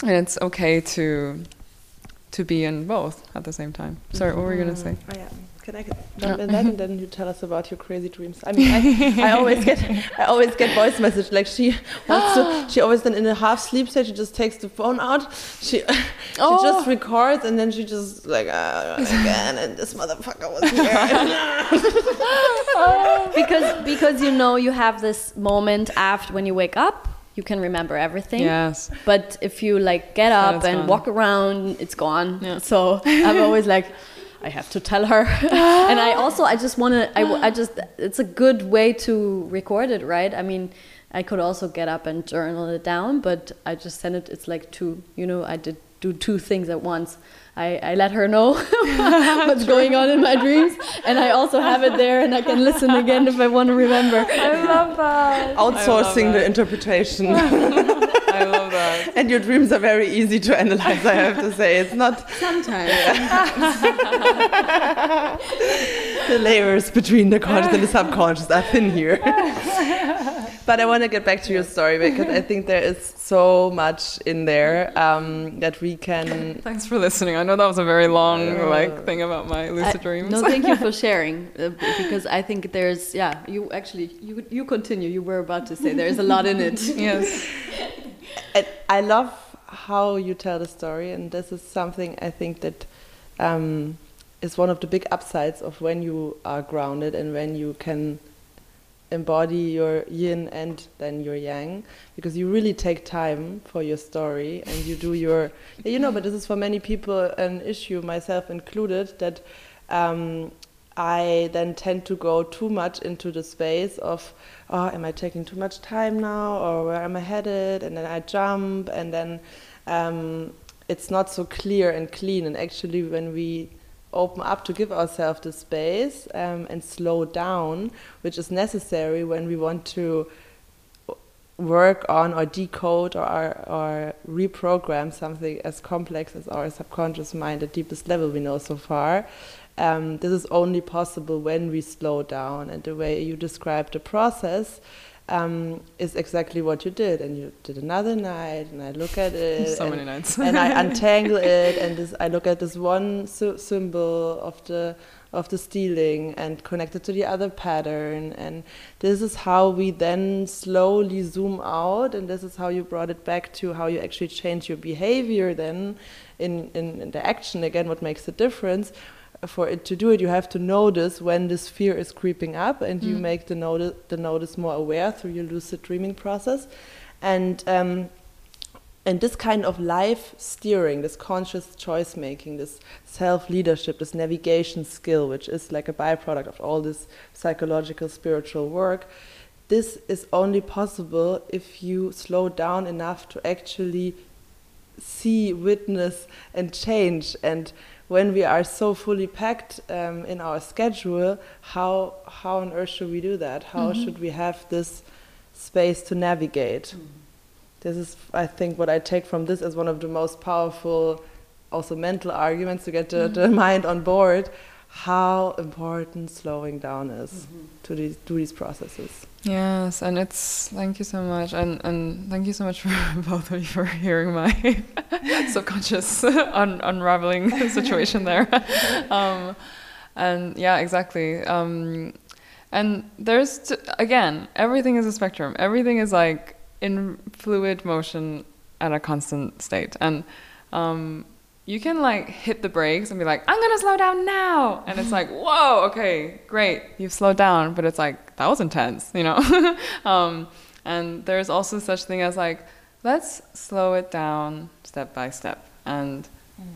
and it's okay to to be in both at the same time. Sorry, what were you gonna say? Oh, yeah. Can I jump in that and then you tell us about your crazy dreams? I mean, I, I always get, I always get voice message like she wants to. [GASPS] She always then in a half sleep state. She just takes the phone out. She, [LAUGHS] she Oh. just records and then she just like uh, again and this motherfucker was here. [LAUGHS] [LAUGHS] because because you know you have this moment after when you wake up, you can remember everything. Yes. But if you like get up and gone. walk around, it's gone. Yeah. So I'm always like, I have to tell her. [LAUGHS] and I also I just want to I, I just it's a good way to record it, right? I mean, I could also get up and journal it down, but I just send it. It's like two. You know, I did do two things at once. I, I let her know [LAUGHS] what's going on in my dreams, and I also have it there, and I can listen again if I want to remember. I love that. [LAUGHS] Outsourcing the that. interpretation. I love [LAUGHS] that. and your dreams are very easy to analyze. I have to say, it's not Sometimes. the layers between the conscious and the subconscious are thin here. But I want to get back to your story because I think there is so much in there um, that we can. Thanks for listening. I know that was a very long like thing about my lucid I- dreams. no, thank you for [LAUGHS] sharing uh, because I think there's yeah. You actually you you continue. You were about to say there's a lot in it. [LAUGHS] yes. And I love how you tell the story, and this is something I think that um, is one of the big upsides of when you are grounded and when you can embody your yin and then your yang, because you really take time for your story and you do your, you know. But this is for many people an issue, myself included, that. Um, I then tend to go too much into the space of, oh, am I taking too much time now, or where am I headed? And then I jump, and then um, it's not so clear and clean. And actually, when we open up to give ourselves the space um, and slow down, which is necessary when we want to work on or decode or, or reprogram something as complex as our subconscious mind the deepest level we know so far um, this is only possible when we slow down. And the way you described the process um, is exactly what you did. And you did another night, and I look at [LAUGHS] it, So and, many nights. and I [LAUGHS] untangle it, and this, I look at this one sy- symbol of the of the stealing and connect it to the other pattern. And this is how we then slowly zoom out, and this is how you brought it back to how you actually change your behavior then in, in, in the action again, what makes the difference for it to do it, you have to notice when this fear is creeping up, and you Mm. make the notice the notice more aware through your lucid dreaming process, and um, and this kind of life steering, this conscious choice making, this self leadership, this navigation skill, which is like a byproduct of all this psychological spiritual work. This is only possible if you slow down enough to actually see, witness, and change. And when we are so fully packed um, in our schedule, how how on earth should we do that? How mm-hmm. should we have this space to navigate? Mm-hmm. This is, I think, what I take from this as one of the most powerful, also mental arguments to get the, the mm-hmm. mind on board. How important slowing down is to these, do these processes. Yes, and it's thank you so much, and and thank you so much [LAUGHS] for both of you for hearing my [LAUGHS] subconscious [LAUGHS] un- unraveling situation there. um, and yeah, exactly. Um, and there's t- again, everything is a spectrum. Everything is like in fluid motion at a constant state, and um, you can like hit the brakes and be like, I'm gonna slow down now. And it's like, whoa, okay, great, you've slowed down. But it's like, that was intense, you know? [LAUGHS] um, and there's also such thing as like, let's slow it down step by step and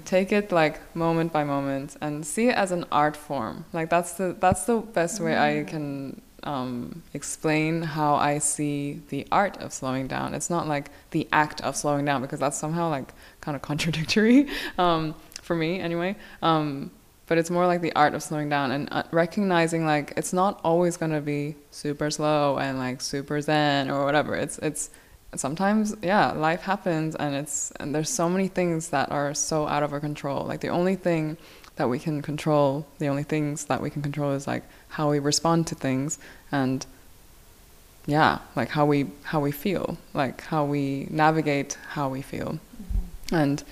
take it like moment by moment and see it as an art form. Like that's the that's the best way I can um, explain how I see the art of slowing down. It's not like the act of slowing down because that's somehow like kind of [LAUGHS] contradictory um, for me anyway. Um, but it's more like the art of slowing down and uh, recognizing like it's not always gonna be super slow and like super zen or whatever. It's it's sometimes yeah life happens and it's and there's so many things that are so out of our control. Like the only thing that we can control, the only things that we can control is like how we respond to things and yeah like how we how we feel like how we navigate how we feel. And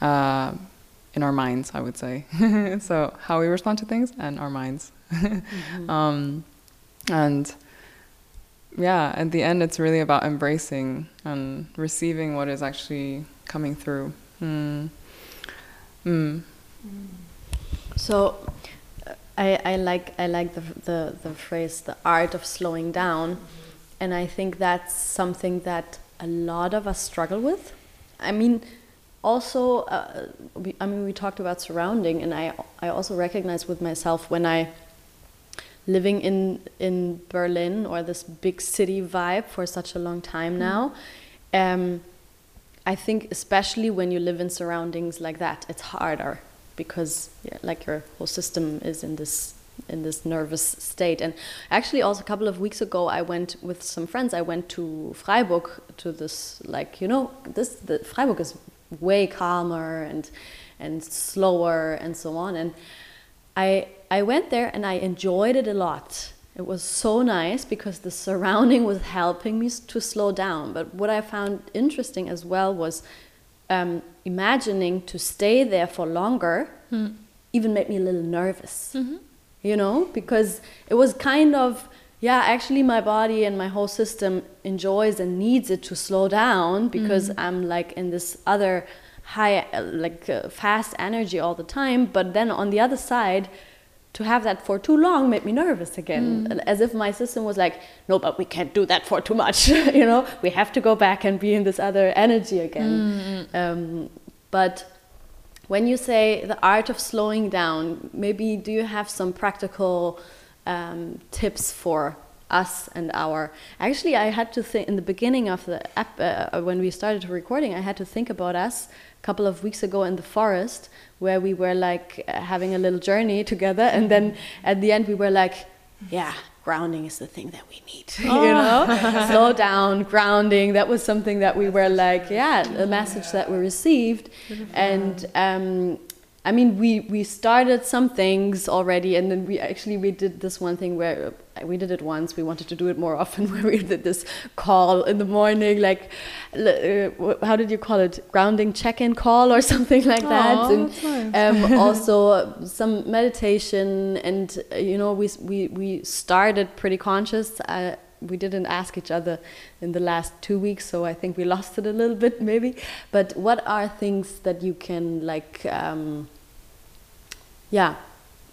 uh, in our minds i would say. [LAUGHS] So how we respond to things and our minds. [LAUGHS] Um, and yeah at the end it's really about embracing and receiving what is actually coming through. Mm. Mm. So, I, I like I like the, the the phrase the art of slowing down, and I think that's something that a lot of us struggle with. I mean, also, uh, we, I mean, we talked about surrounding, and I I also recognize with myself when I living in in Berlin or this big city vibe for such a long time now. Um, I think especially when you live in surroundings like that, it's harder because yeah, like your whole system is in this in this nervous state. And actually, also a couple of weeks ago, I went with some friends. I went to Freiburg to this like you know this the Freiburg is way calmer and and slower and so on. And I I went there and I enjoyed it a lot. it was so nice because the surrounding was helping me to slow down. But what I found interesting as well was um, imagining to stay there for longer mm. even made me a little nervous. Mm -hmm. You know, because it was kind of yeah, actually, my body and my whole system enjoys and needs it to slow down because mm. I'm like in this other high, like uh, fast energy all the time. But then on the other side, to have that for too long made me nervous again, mm. as if my system was like, no, but we can't do that for too much. [LAUGHS] you know, we have to go back and be in this other energy again. Mm. Um, but when you say the art of slowing down, maybe do you have some practical um, tips for us and our actually i had to think in the beginning of the app uh, when we started recording i had to think about us a couple of weeks ago in the forest where we were like uh, having a little journey together and then at the end we were like yeah grounding is the thing that we need [LAUGHS] oh. you know? Slow down grounding that was something that we were like yeah a message that we received. And um, I mean, we we started some things already, and then we actually we did this one thing where we did it once. We wanted to do it more often, [LAUGHS] where we did this call in the morning, like uh, how did you call it, grounding check-in call or [LAUGHS] something like that. and nice. um, [LAUGHS] also some meditation, and uh, you know, we we we started pretty conscious. Uh, we didn't ask each other in the last two weeks, so I think we lost it a little bit, maybe. But what are things that you can like? Um, ja,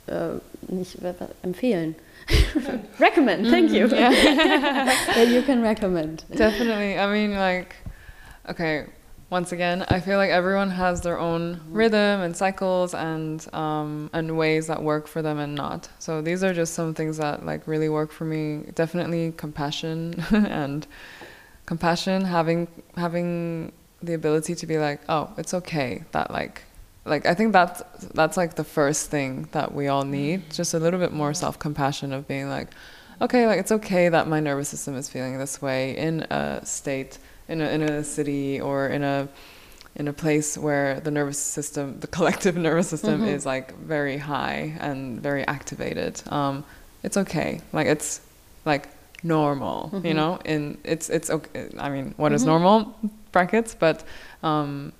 äh, nicht empfehlen. [LAUGHS] recommend, thank you. Mm, yeah. [LAUGHS] that you can recommend. Definitely. I mean, like, okay, once again, I feel like everyone has their own rhythm and cycles and um, and ways that work for them and not. So these are just some things that like really work for me. Definitely compassion [LAUGHS] and compassion, having having the ability to be like, oh, it's okay that like like I think that's that's like the first thing that we all need. Just a little bit more self compassion of being like, okay, like it's okay that my nervous system is feeling this way in a state, in a in a city or in a in a place where the nervous system, the collective [LAUGHS] nervous system, mm-hmm. is like very high and very activated. Um, it's okay. Like it's like normal, mm-hmm. you know. And it's it's okay. I mean, what mm-hmm. is normal? Brackets, but. Um,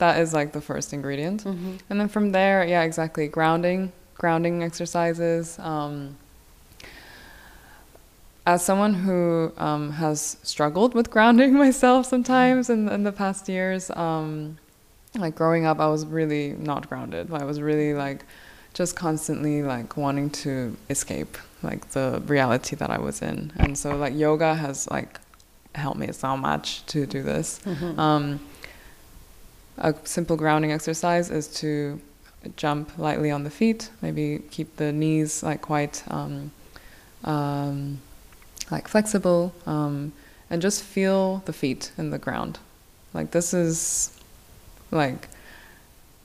that is like the first ingredient mm-hmm. and then from there yeah exactly grounding grounding exercises um, as someone who um, has struggled with grounding [LAUGHS] myself sometimes in, in the past years um, like growing up i was really not grounded i was really like just constantly like wanting to escape like the reality that i was in and so like yoga has like helped me so much to do this mm-hmm. um, a simple grounding exercise is to jump lightly on the feet, maybe keep the knees like quite um, um, like flexible, um, and just feel the feet in the ground. Like this is like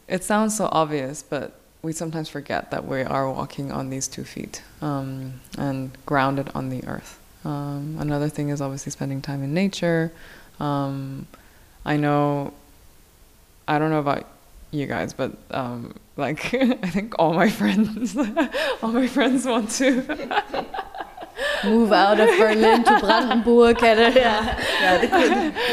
it sounds so obvious, but we sometimes forget that we are walking on these two feet um, and grounded on the earth. Um, another thing is obviously spending time in nature. Um, I know I don't know about you guys, but um, like [LAUGHS] I think all my friends, [LAUGHS] all my friends want to [LAUGHS] move out of Berlin to Brandenburg. And, uh, yeah, yeah the,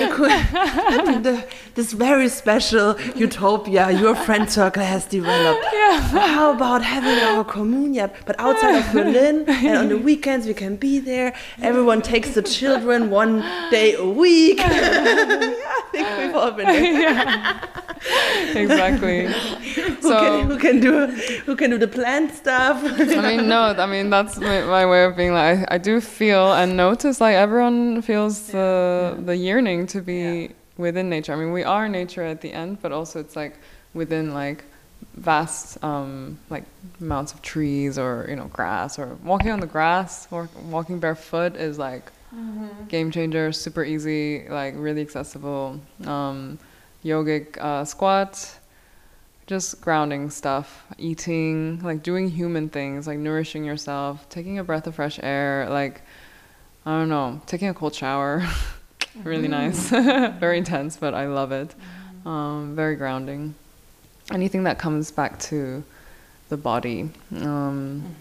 the, the, this very special utopia your friend circle has developed. [LAUGHS] Yeah. How about having our communion, but outside of Berlin, and on the weekends we can be there. Everyone takes the children one day a week. [LAUGHS] yeah, I think we've all been there. [LAUGHS] Yeah. [LAUGHS] Exactly. who, so, can, who can do who can do the plant stuff? I mean, no. I mean, that's my, my way of being like. I, I do feel and notice like everyone feels the yeah. the yearning to be yeah. within nature. I mean, we are nature at the end, but also it's like within like vast um, like amounts of trees or you know grass or walking on the grass or walking barefoot is like mm-hmm. game changer. Super easy, like really accessible. Um, yogic uh, squat just grounding stuff, eating, like doing human things, like nourishing yourself, taking a breath of fresh air, like I don't know, taking a cold shower. [LAUGHS] really nice. [LAUGHS] very intense, but I love it. Um, very grounding. Anything that comes back to the body. Um,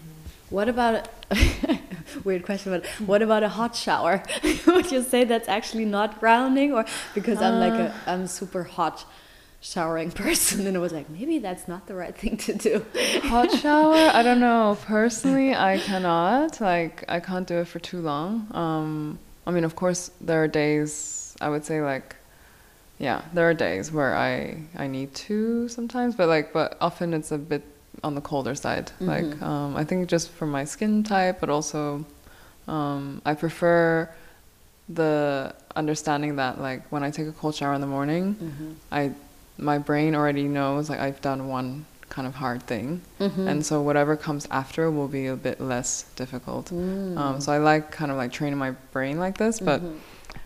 What about [LAUGHS] [LAUGHS] weird question, but what about a hot shower? [LAUGHS] Would you say that's actually not grounding, or because I'm like a I'm super hot showering [LAUGHS] person, and I was like maybe that's not the right thing to do. Hot shower? I don't know. Personally, I cannot. Like, I can't do it for too long. Um, I mean, of course, there are days. I would say like, yeah, there are days where I I need to sometimes, but like, but often it's a bit on the colder side. Like, um, I think just for my skin type, but also, um, I prefer the understanding that like when I take a cold shower in the morning, I my brain already knows like I've done one kind of hard thing, and so whatever comes after will be a bit less difficult. Um, so I like kind of like training my brain like this, but.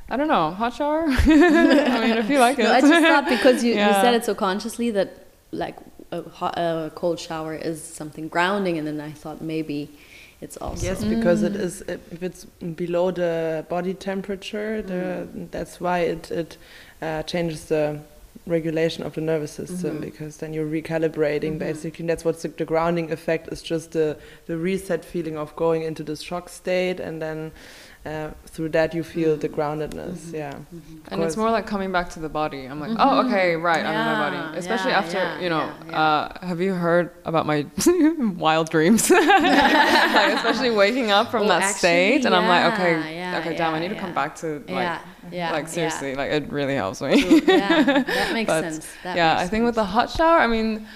I don't know, hot shower. [LAUGHS] I mean, if you [LAUGHS] like it. No, I just thought because you, you [LAUGHS] said it so consciously that like a, hot, a cold shower is something grounding, and then I thought maybe it's also Yes, mm. because it is if it's below the body temperature, the, mm. that's why it it uh, changes the regulation of the nervous system mm-hmm. because then you're recalibrating mm-hmm. basically. That's what's the, the grounding effect is just the the reset feeling of going into this shock state and then uh, through that you feel the groundedness. Yeah, Of And it's more like coming back to the body. I'm like, oh, okay, right, I'm in my body. Especially yeah, after, yeah, you know, yeah, yeah. Uh, have you heard about my [LAUGHS] wild dreams? [LAUGHS] like, especially waking up from Oh, that actually, state, and I'm like, okay, yeah, okay, damn, I yeah, need to come back to like, yeah, yeah, like yeah. seriously, like it really helps me. yeah, that [LAUGHS] makes But, sense. That yeah, makes I think with the hot shower, I mean,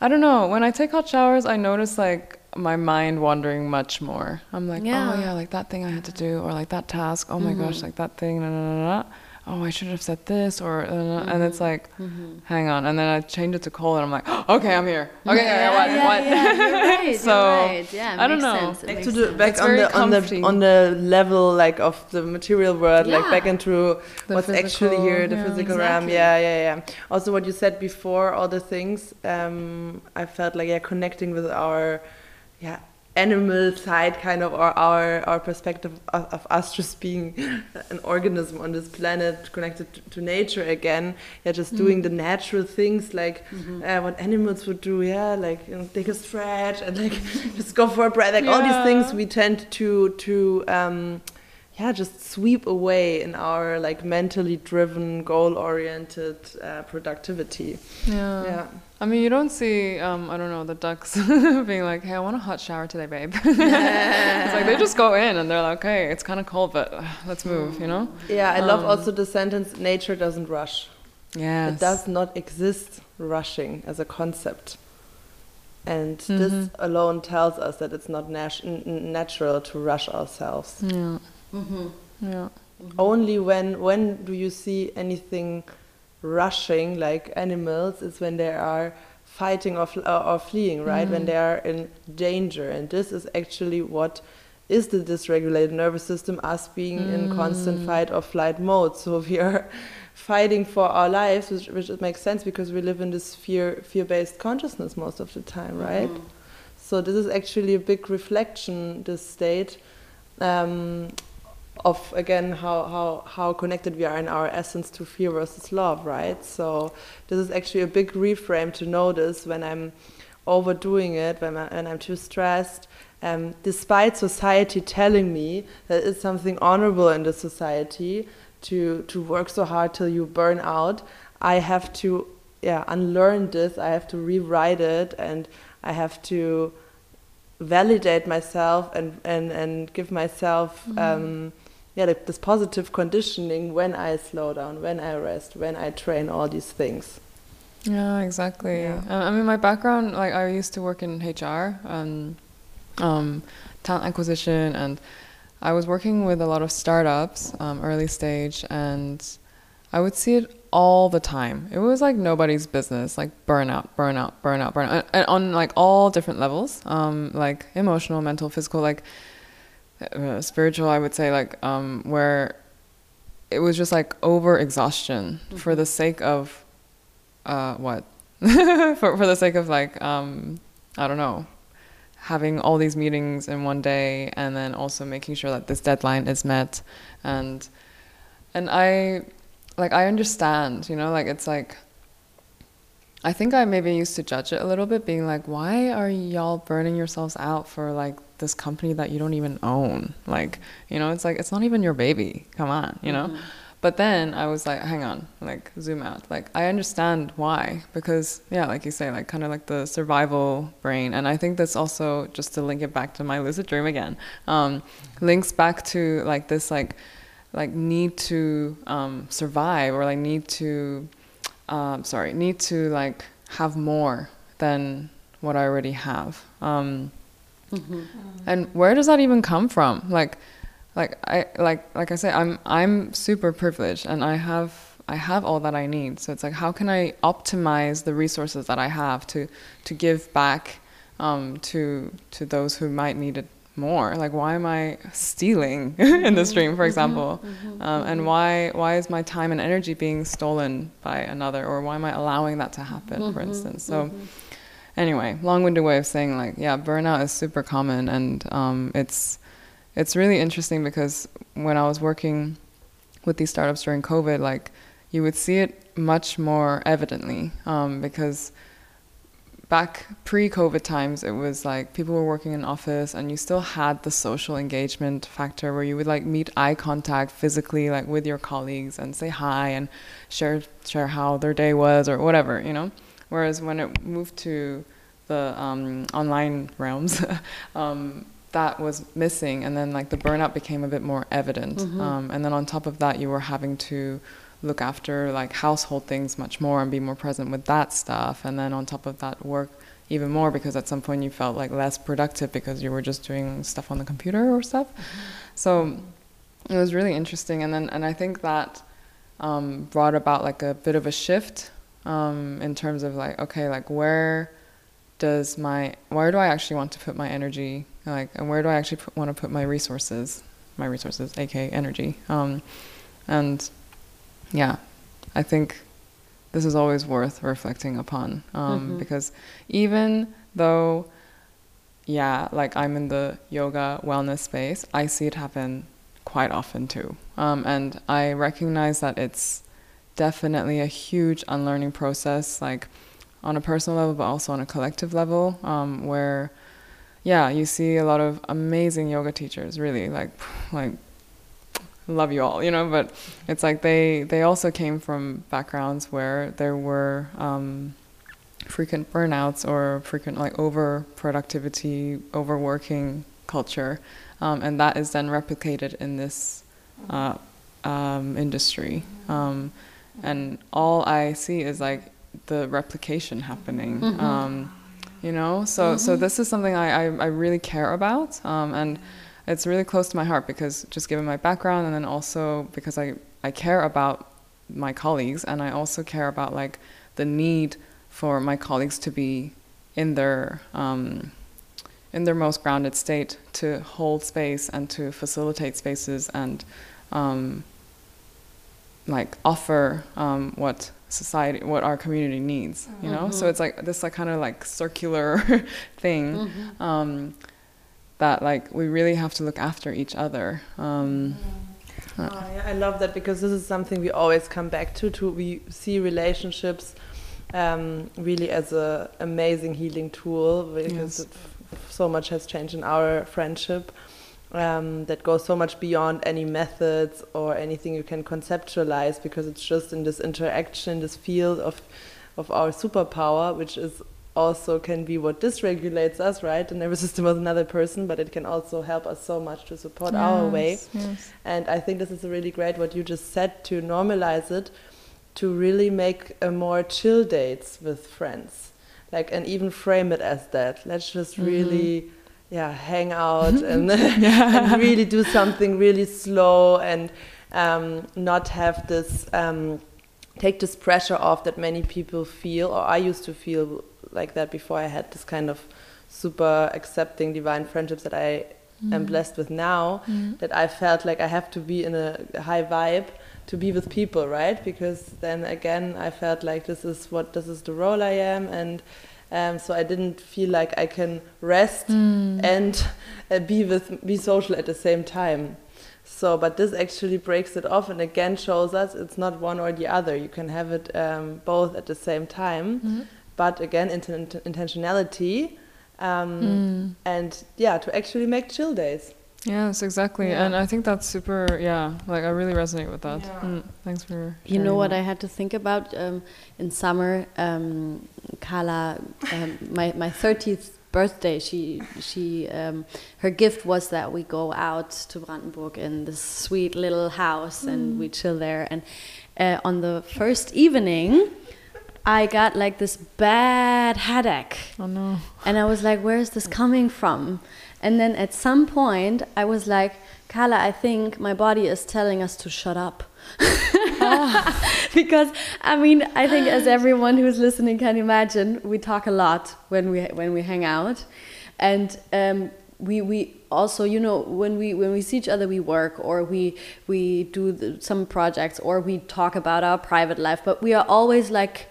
I don't know. When I take hot showers, I notice like my mind wandering much more. I'm like, Yeah. oh yeah, like that thing I had to do, or like that task. Oh my gosh, like that thing. Nah, nah, nah, nah. Oh, I should have said this, or uh, and it's like, hang on, and then I change it to cold, and I'm like, [GASPS] okay, I'm here. Okay, yeah, what, yeah, what? yeah, [LAUGHS] right, So, right. Yeah, I don't know. sense, back makes to the back It's on the on comfy. the on the level like of the material world, like back into The what's actually here, the yeah. physical realm. Yeah, yeah, yeah. Also, what you said before, all the things, um, I felt like yeah, connecting with our yeah animal side, kind of, or our our perspective of, of us just being an organism on this planet, connected to, to nature again. Yeah, just doing the natural things like uh, what animals would do. Yeah, like you know, take a stretch and like [LAUGHS] just go for a breath. Like all these things we tend to to. Um, yeah, just sweep away in our like mentally driven, goal-oriented uh, productivity. Yeah. Yeah, I mean, you don't see, um, I don't know, the ducks [LAUGHS] being like, hey, I want a hot shower today, babe. [LAUGHS] it's like they just go in and they're like, okay, it's kind of cold, but uh, let's move, you know? yeah. I love Um, also the sentence: "Nature doesn't rush." Yes. It does not exist rushing as a concept. And this Mhm. alone tells us that it's not nat- n- n- natural to rush ourselves. Yeah. Mm-hmm. Yeah. Only when when do you see anything rushing like animals is when they are fighting or, fl- or, or fleeing, right? When mm. they are in danger, and this is actually what is the dysregulated nervous system, us being in mm. constant fight or flight mode. So [LAUGHS] we are fighting for our lives, which, which makes sense because we live in this fear fear based consciousness most of the time, right? Mm-hmm. So this is actually a big reflection, this state, um, of again how, how, how connected we are in our essence to fear versus love, right? So this is actually a big reframe to notice when I'm overdoing it, when, I, when I'm too stressed. Um, despite society telling me that it's something honorable in the society to to work so hard till you burn out, I have to yeah unlearn this. I have to rewrite it, and I have to validate myself and and and give myself um, yeah like this positive conditioning when I slow down, when I rest, when I train all these things. Yeah, exactly. Yeah. Uh, I mean, my background, like, I used to work in HR and um, talent acquisition, and I was working with a lot of startups, um, early stage, and I would see it all the time. It was like nobody's business, like burnout, burnout, burnout, burnout, and, and on like all different levels, um, like emotional, mental, physical, like uh, spiritual. I would say, like, um, where it was just like over exhaustion for the sake of uh, what? [LAUGHS] for for the sake of like um, I don't know, having all these meetings in one day, and then also making sure that this deadline is met, and and I like I understand, you know, like it's like I think I maybe used to judge it a little bit, being like, why are y'all burning yourselves out for like this company that you don't even own? Like, you know, it's like, it's not even your baby. Come on, you know? Mm-hmm. But then I was like, hang on, like, zoom out. Like, I understand why. Because, yeah, like you say, like, kind of like the survival brain. And I think that's also, just to link it back to my lucid dream again, um, links back to like this, like, like need to um, survive or like need to um, sorry, need to like have more than what I already have. Um, mm-hmm. And where does that even come from? Like, like I like like I say, I'm I'm super privileged, and I have I have all that I need. So it's like, how can I optimize the resources that I have to to give back um, to to those who might need it more like why am i stealing [LAUGHS] in the stream for mm-hmm. example mm-hmm. um, and mm-hmm. why why is my time and energy being stolen by another or why am i allowing that to happen for instance so anyway long-winded way of saying like yeah burnout is super common and um, it's it's really interesting because when i was working with these startups during covid like you would see it much more evidently um, because back pre-COVID times, it was like people were working in office, and you still had the social engagement factor where you would like meet eye contact physically, like with your colleagues, and say hi and share share how their day was or whatever, you know. Whereas when it moved to the um, online realms, [LAUGHS] um, that was missing, and then like the burnout became a bit more evident. Mm-hmm. Um, and then on top of that, you were having to look after like household things much more and be more present with that stuff and then on top of that work even more because at some point you felt like less productive because you were just doing stuff on the computer or stuff mm-hmm. so it was really interesting and then and i think that um, brought about like a bit of a shift um, in terms of like okay like where does my where do i actually want to put my energy like and where do i actually put, want to put my resources my resources aka energy um, and yeah, I think this is always worth reflecting upon um, mm-hmm. because even though, yeah, like I'm in the yoga wellness space, I see it happen quite often too. Um, and I recognize that it's definitely a huge unlearning process, like on a personal level, but also on a collective level, um, where, yeah, you see a lot of amazing yoga teachers, really, like, [SIGHS] like love you all, you know. But it's like they they also came from backgrounds where there were um, frequent burnouts or frequent like over productivity, overworking culture, um, and that is then replicated in this uh, um, industry. Um, and all I see is like the replication happening. Mm-hmm. Um, you know, so mm-hmm. so this is something I, I, I really care about, um, and it's really close to my heart because just given my background and then also because I, I care about my colleagues and I also care about like the need for my colleagues to be in their um, in their most grounded state to hold space and to facilitate spaces and um, like offer um, what society what our community needs you know mm-hmm. so it's like this like kind of like circular [LAUGHS] thing mm-hmm. um, that like we really have to look after each other. Um, oh, yeah, I love that because this is something we always come back to. To we see relationships um, really as a amazing healing tool because yes. so much has changed in our friendship. Um, that goes so much beyond any methods or anything you can conceptualize because it's just in this interaction, this field of of our superpower, which is also can be what dysregulates us, right? The nervous system of another person, but it can also help us so much to support yes, our way. Yes. And I think this is really great what you just said to normalize it, to really make a more chill dates with friends, like and even frame it as that. Let's just mm-hmm. really. Yeah, hang out [LAUGHS] [LAUGHS] and, yeah. and really do something really slow and um, not have this um, take this pressure off that many people feel or I used to feel like that before I had this kind of super accepting divine friendships that I mm. am blessed with now mm. that I felt like I have to be in a high vibe to be with people right because then again I felt like this is what this is the role I am and um, so I didn't feel like I can rest mm. and uh, be with be social at the same time So, but this actually breaks it off and again shows us it's not one or the other. You can have it um, both at the same time. Mm-hmm. But again, inten intentionality um, Mm. and yeah, to actually make chill days. Yes, exactly. Yeah. And I think that's super, yeah, like I really resonate with that. Yeah. Mm, thanks for You know what that. I had to think about um, in summer? Um, Carla, um, my my thirtieth birthday. She she um, her gift was that we go out to Brandenburg in this sweet little house and we chill there. And uh, on the first evening, I got like this bad headache. Oh no. And I was like, where is this coming from? And then at some point, I was like, Carla, I think my body is telling us to shut up. [LAUGHS] because I mean, I think as everyone who's listening can imagine, we talk a lot when we when we hang out, and um, we we also you know when we when we see each other we work or we we do the, some projects or we talk about our private life, but we are always like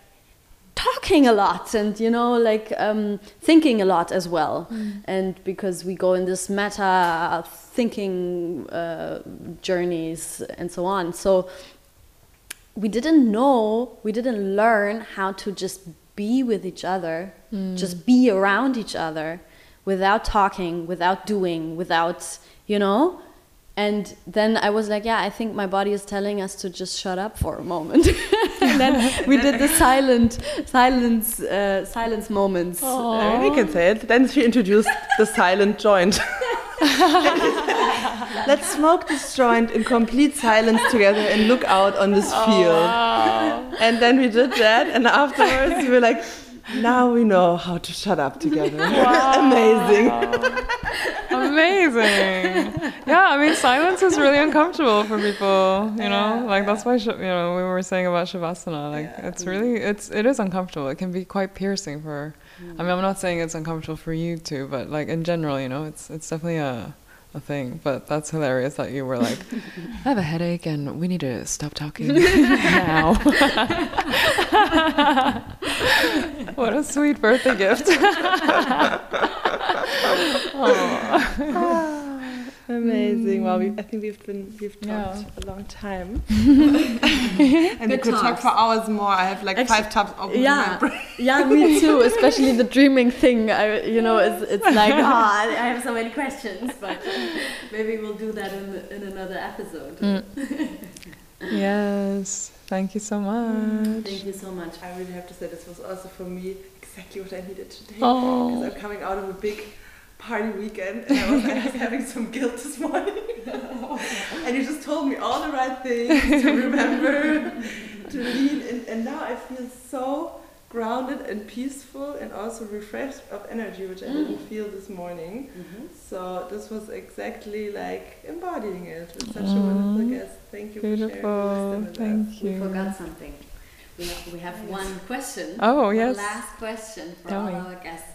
talking a lot and you know like um, thinking a lot as well. And because we go in this meta thinking uh, journeys and so on. So we didn't know we didn't learn how to just be with each other just be around each other without talking without doing without you know and then I was like, yeah, I think my body is telling us to just shut up for a moment. [LAUGHS] and then we [LAUGHS] did the silent, silence, uh, silence moments. Uh, we can say it. Then she introduced the silent joint. [LAUGHS] Let's smoke this joint in complete silence together and look out on this field. And then we did that, and afterwards we were like, now we know how to shut up together. [LAUGHS] [LAUGHS] Amazing. Amazing. yeah, I mean, silence is really uncomfortable for people. You know, like that's why you know we were saying about shavasana. Like it's mm. really it's it is uncomfortable. It can be quite piercing for. I mean, mm. I'm not saying it's uncomfortable for you too, but like in general, you know, it's it's definitely a a thing. But that's hilarious that you were like, [LAUGHS] I have a headache and we need to stop talking [LAUGHS] now. [LAUGHS] what a sweet birthday gift. Amazing. Well, we, I mm. think we've been we've talked Yeah. a long time, [LAUGHS] and we could talk for hours more. I have like Actually- five tabs open. Yeah, yeah, me too. Especially the dreaming thing. I, you know, it's, it's like, oh, [LAUGHS] I have so many questions, but [LAUGHS] maybe we'll do that in, in another episode. Mm. Yes. Thank you so mm, much. Thank you so much. I really have to say this was also for me exactly what I needed today. Oh. Because I'm coming out of a big party weekend and I was, I was having some guilt this morning. and you just told me all the right things to remember, to lean in. And now I feel so grounded and peaceful and also refreshed of energy, which I didn't mm. feel this morning. Mm-hmm. So this was exactly like embodying it with such a wonderful mm. guest. Thank you for sharing Beautiful. your wisdom with us. Thank We forgot something. We have, we have one question. Oh, One yes. last question for Tell all me. our guests.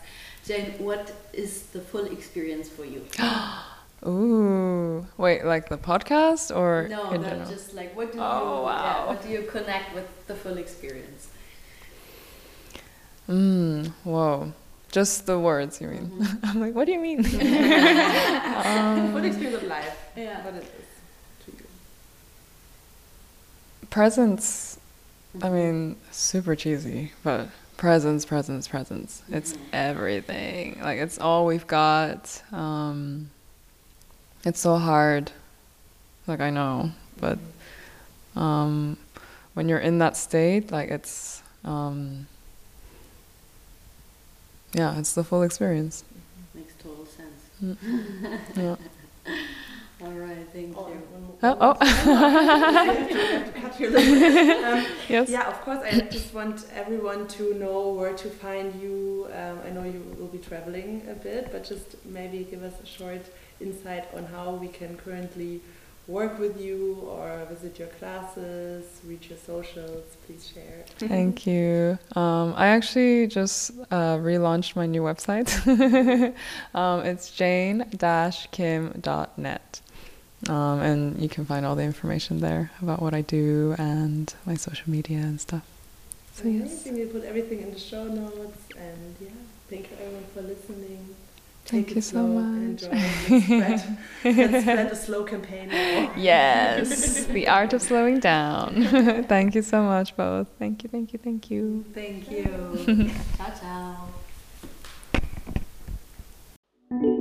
Jane, what is the full experience for you? [GASPS] Ooh. Wait, like the podcast or no, in but general? just like what do Oh, you wow. yeah, what do you connect with the full experience? Mm, whoa. Just the words, you mean? Mm-hmm. [LAUGHS] I'm like, what do you mean? [LAUGHS] Full experience of life. Yeah. What it is to you. presence. I Mm-hmm. mean, super cheesy, but presence, presence, presence. It's everything. Like it's all we've got. Um, it's so hard. Like I know, but um, when you're in that state, like it's um, yeah, it's the full experience. Makes total sense. Yeah. [LAUGHS] All right, thank Oh, you. one more- Oh, one more- oh. We have to- we have to cut here a little bit. Um, [LAUGHS] Yes. Yeah, of course. I just want everyone to know where to find you. Um, I know you will be traveling a bit, but just maybe give us a short insight on how we can currently work with you or visit your classes, reach your socials. Please share. [LAUGHS] Thank you. Um, I actually just uh, relaunched my new website. [LAUGHS] um, it's jane-kim.net. Um, and you can find all the information there about what I do and my social media and stuff. So Amazing. yes, we put everything in the show notes, and yeah, thank you everyone for listening. Take Thank you so much. Let's spread, let's spread a slow campaign. Yes, the art of slowing down. [LAUGHS] thank you so much, both. Thank you, thank you, thank you. Thank you. [LAUGHS] ciao, ciao.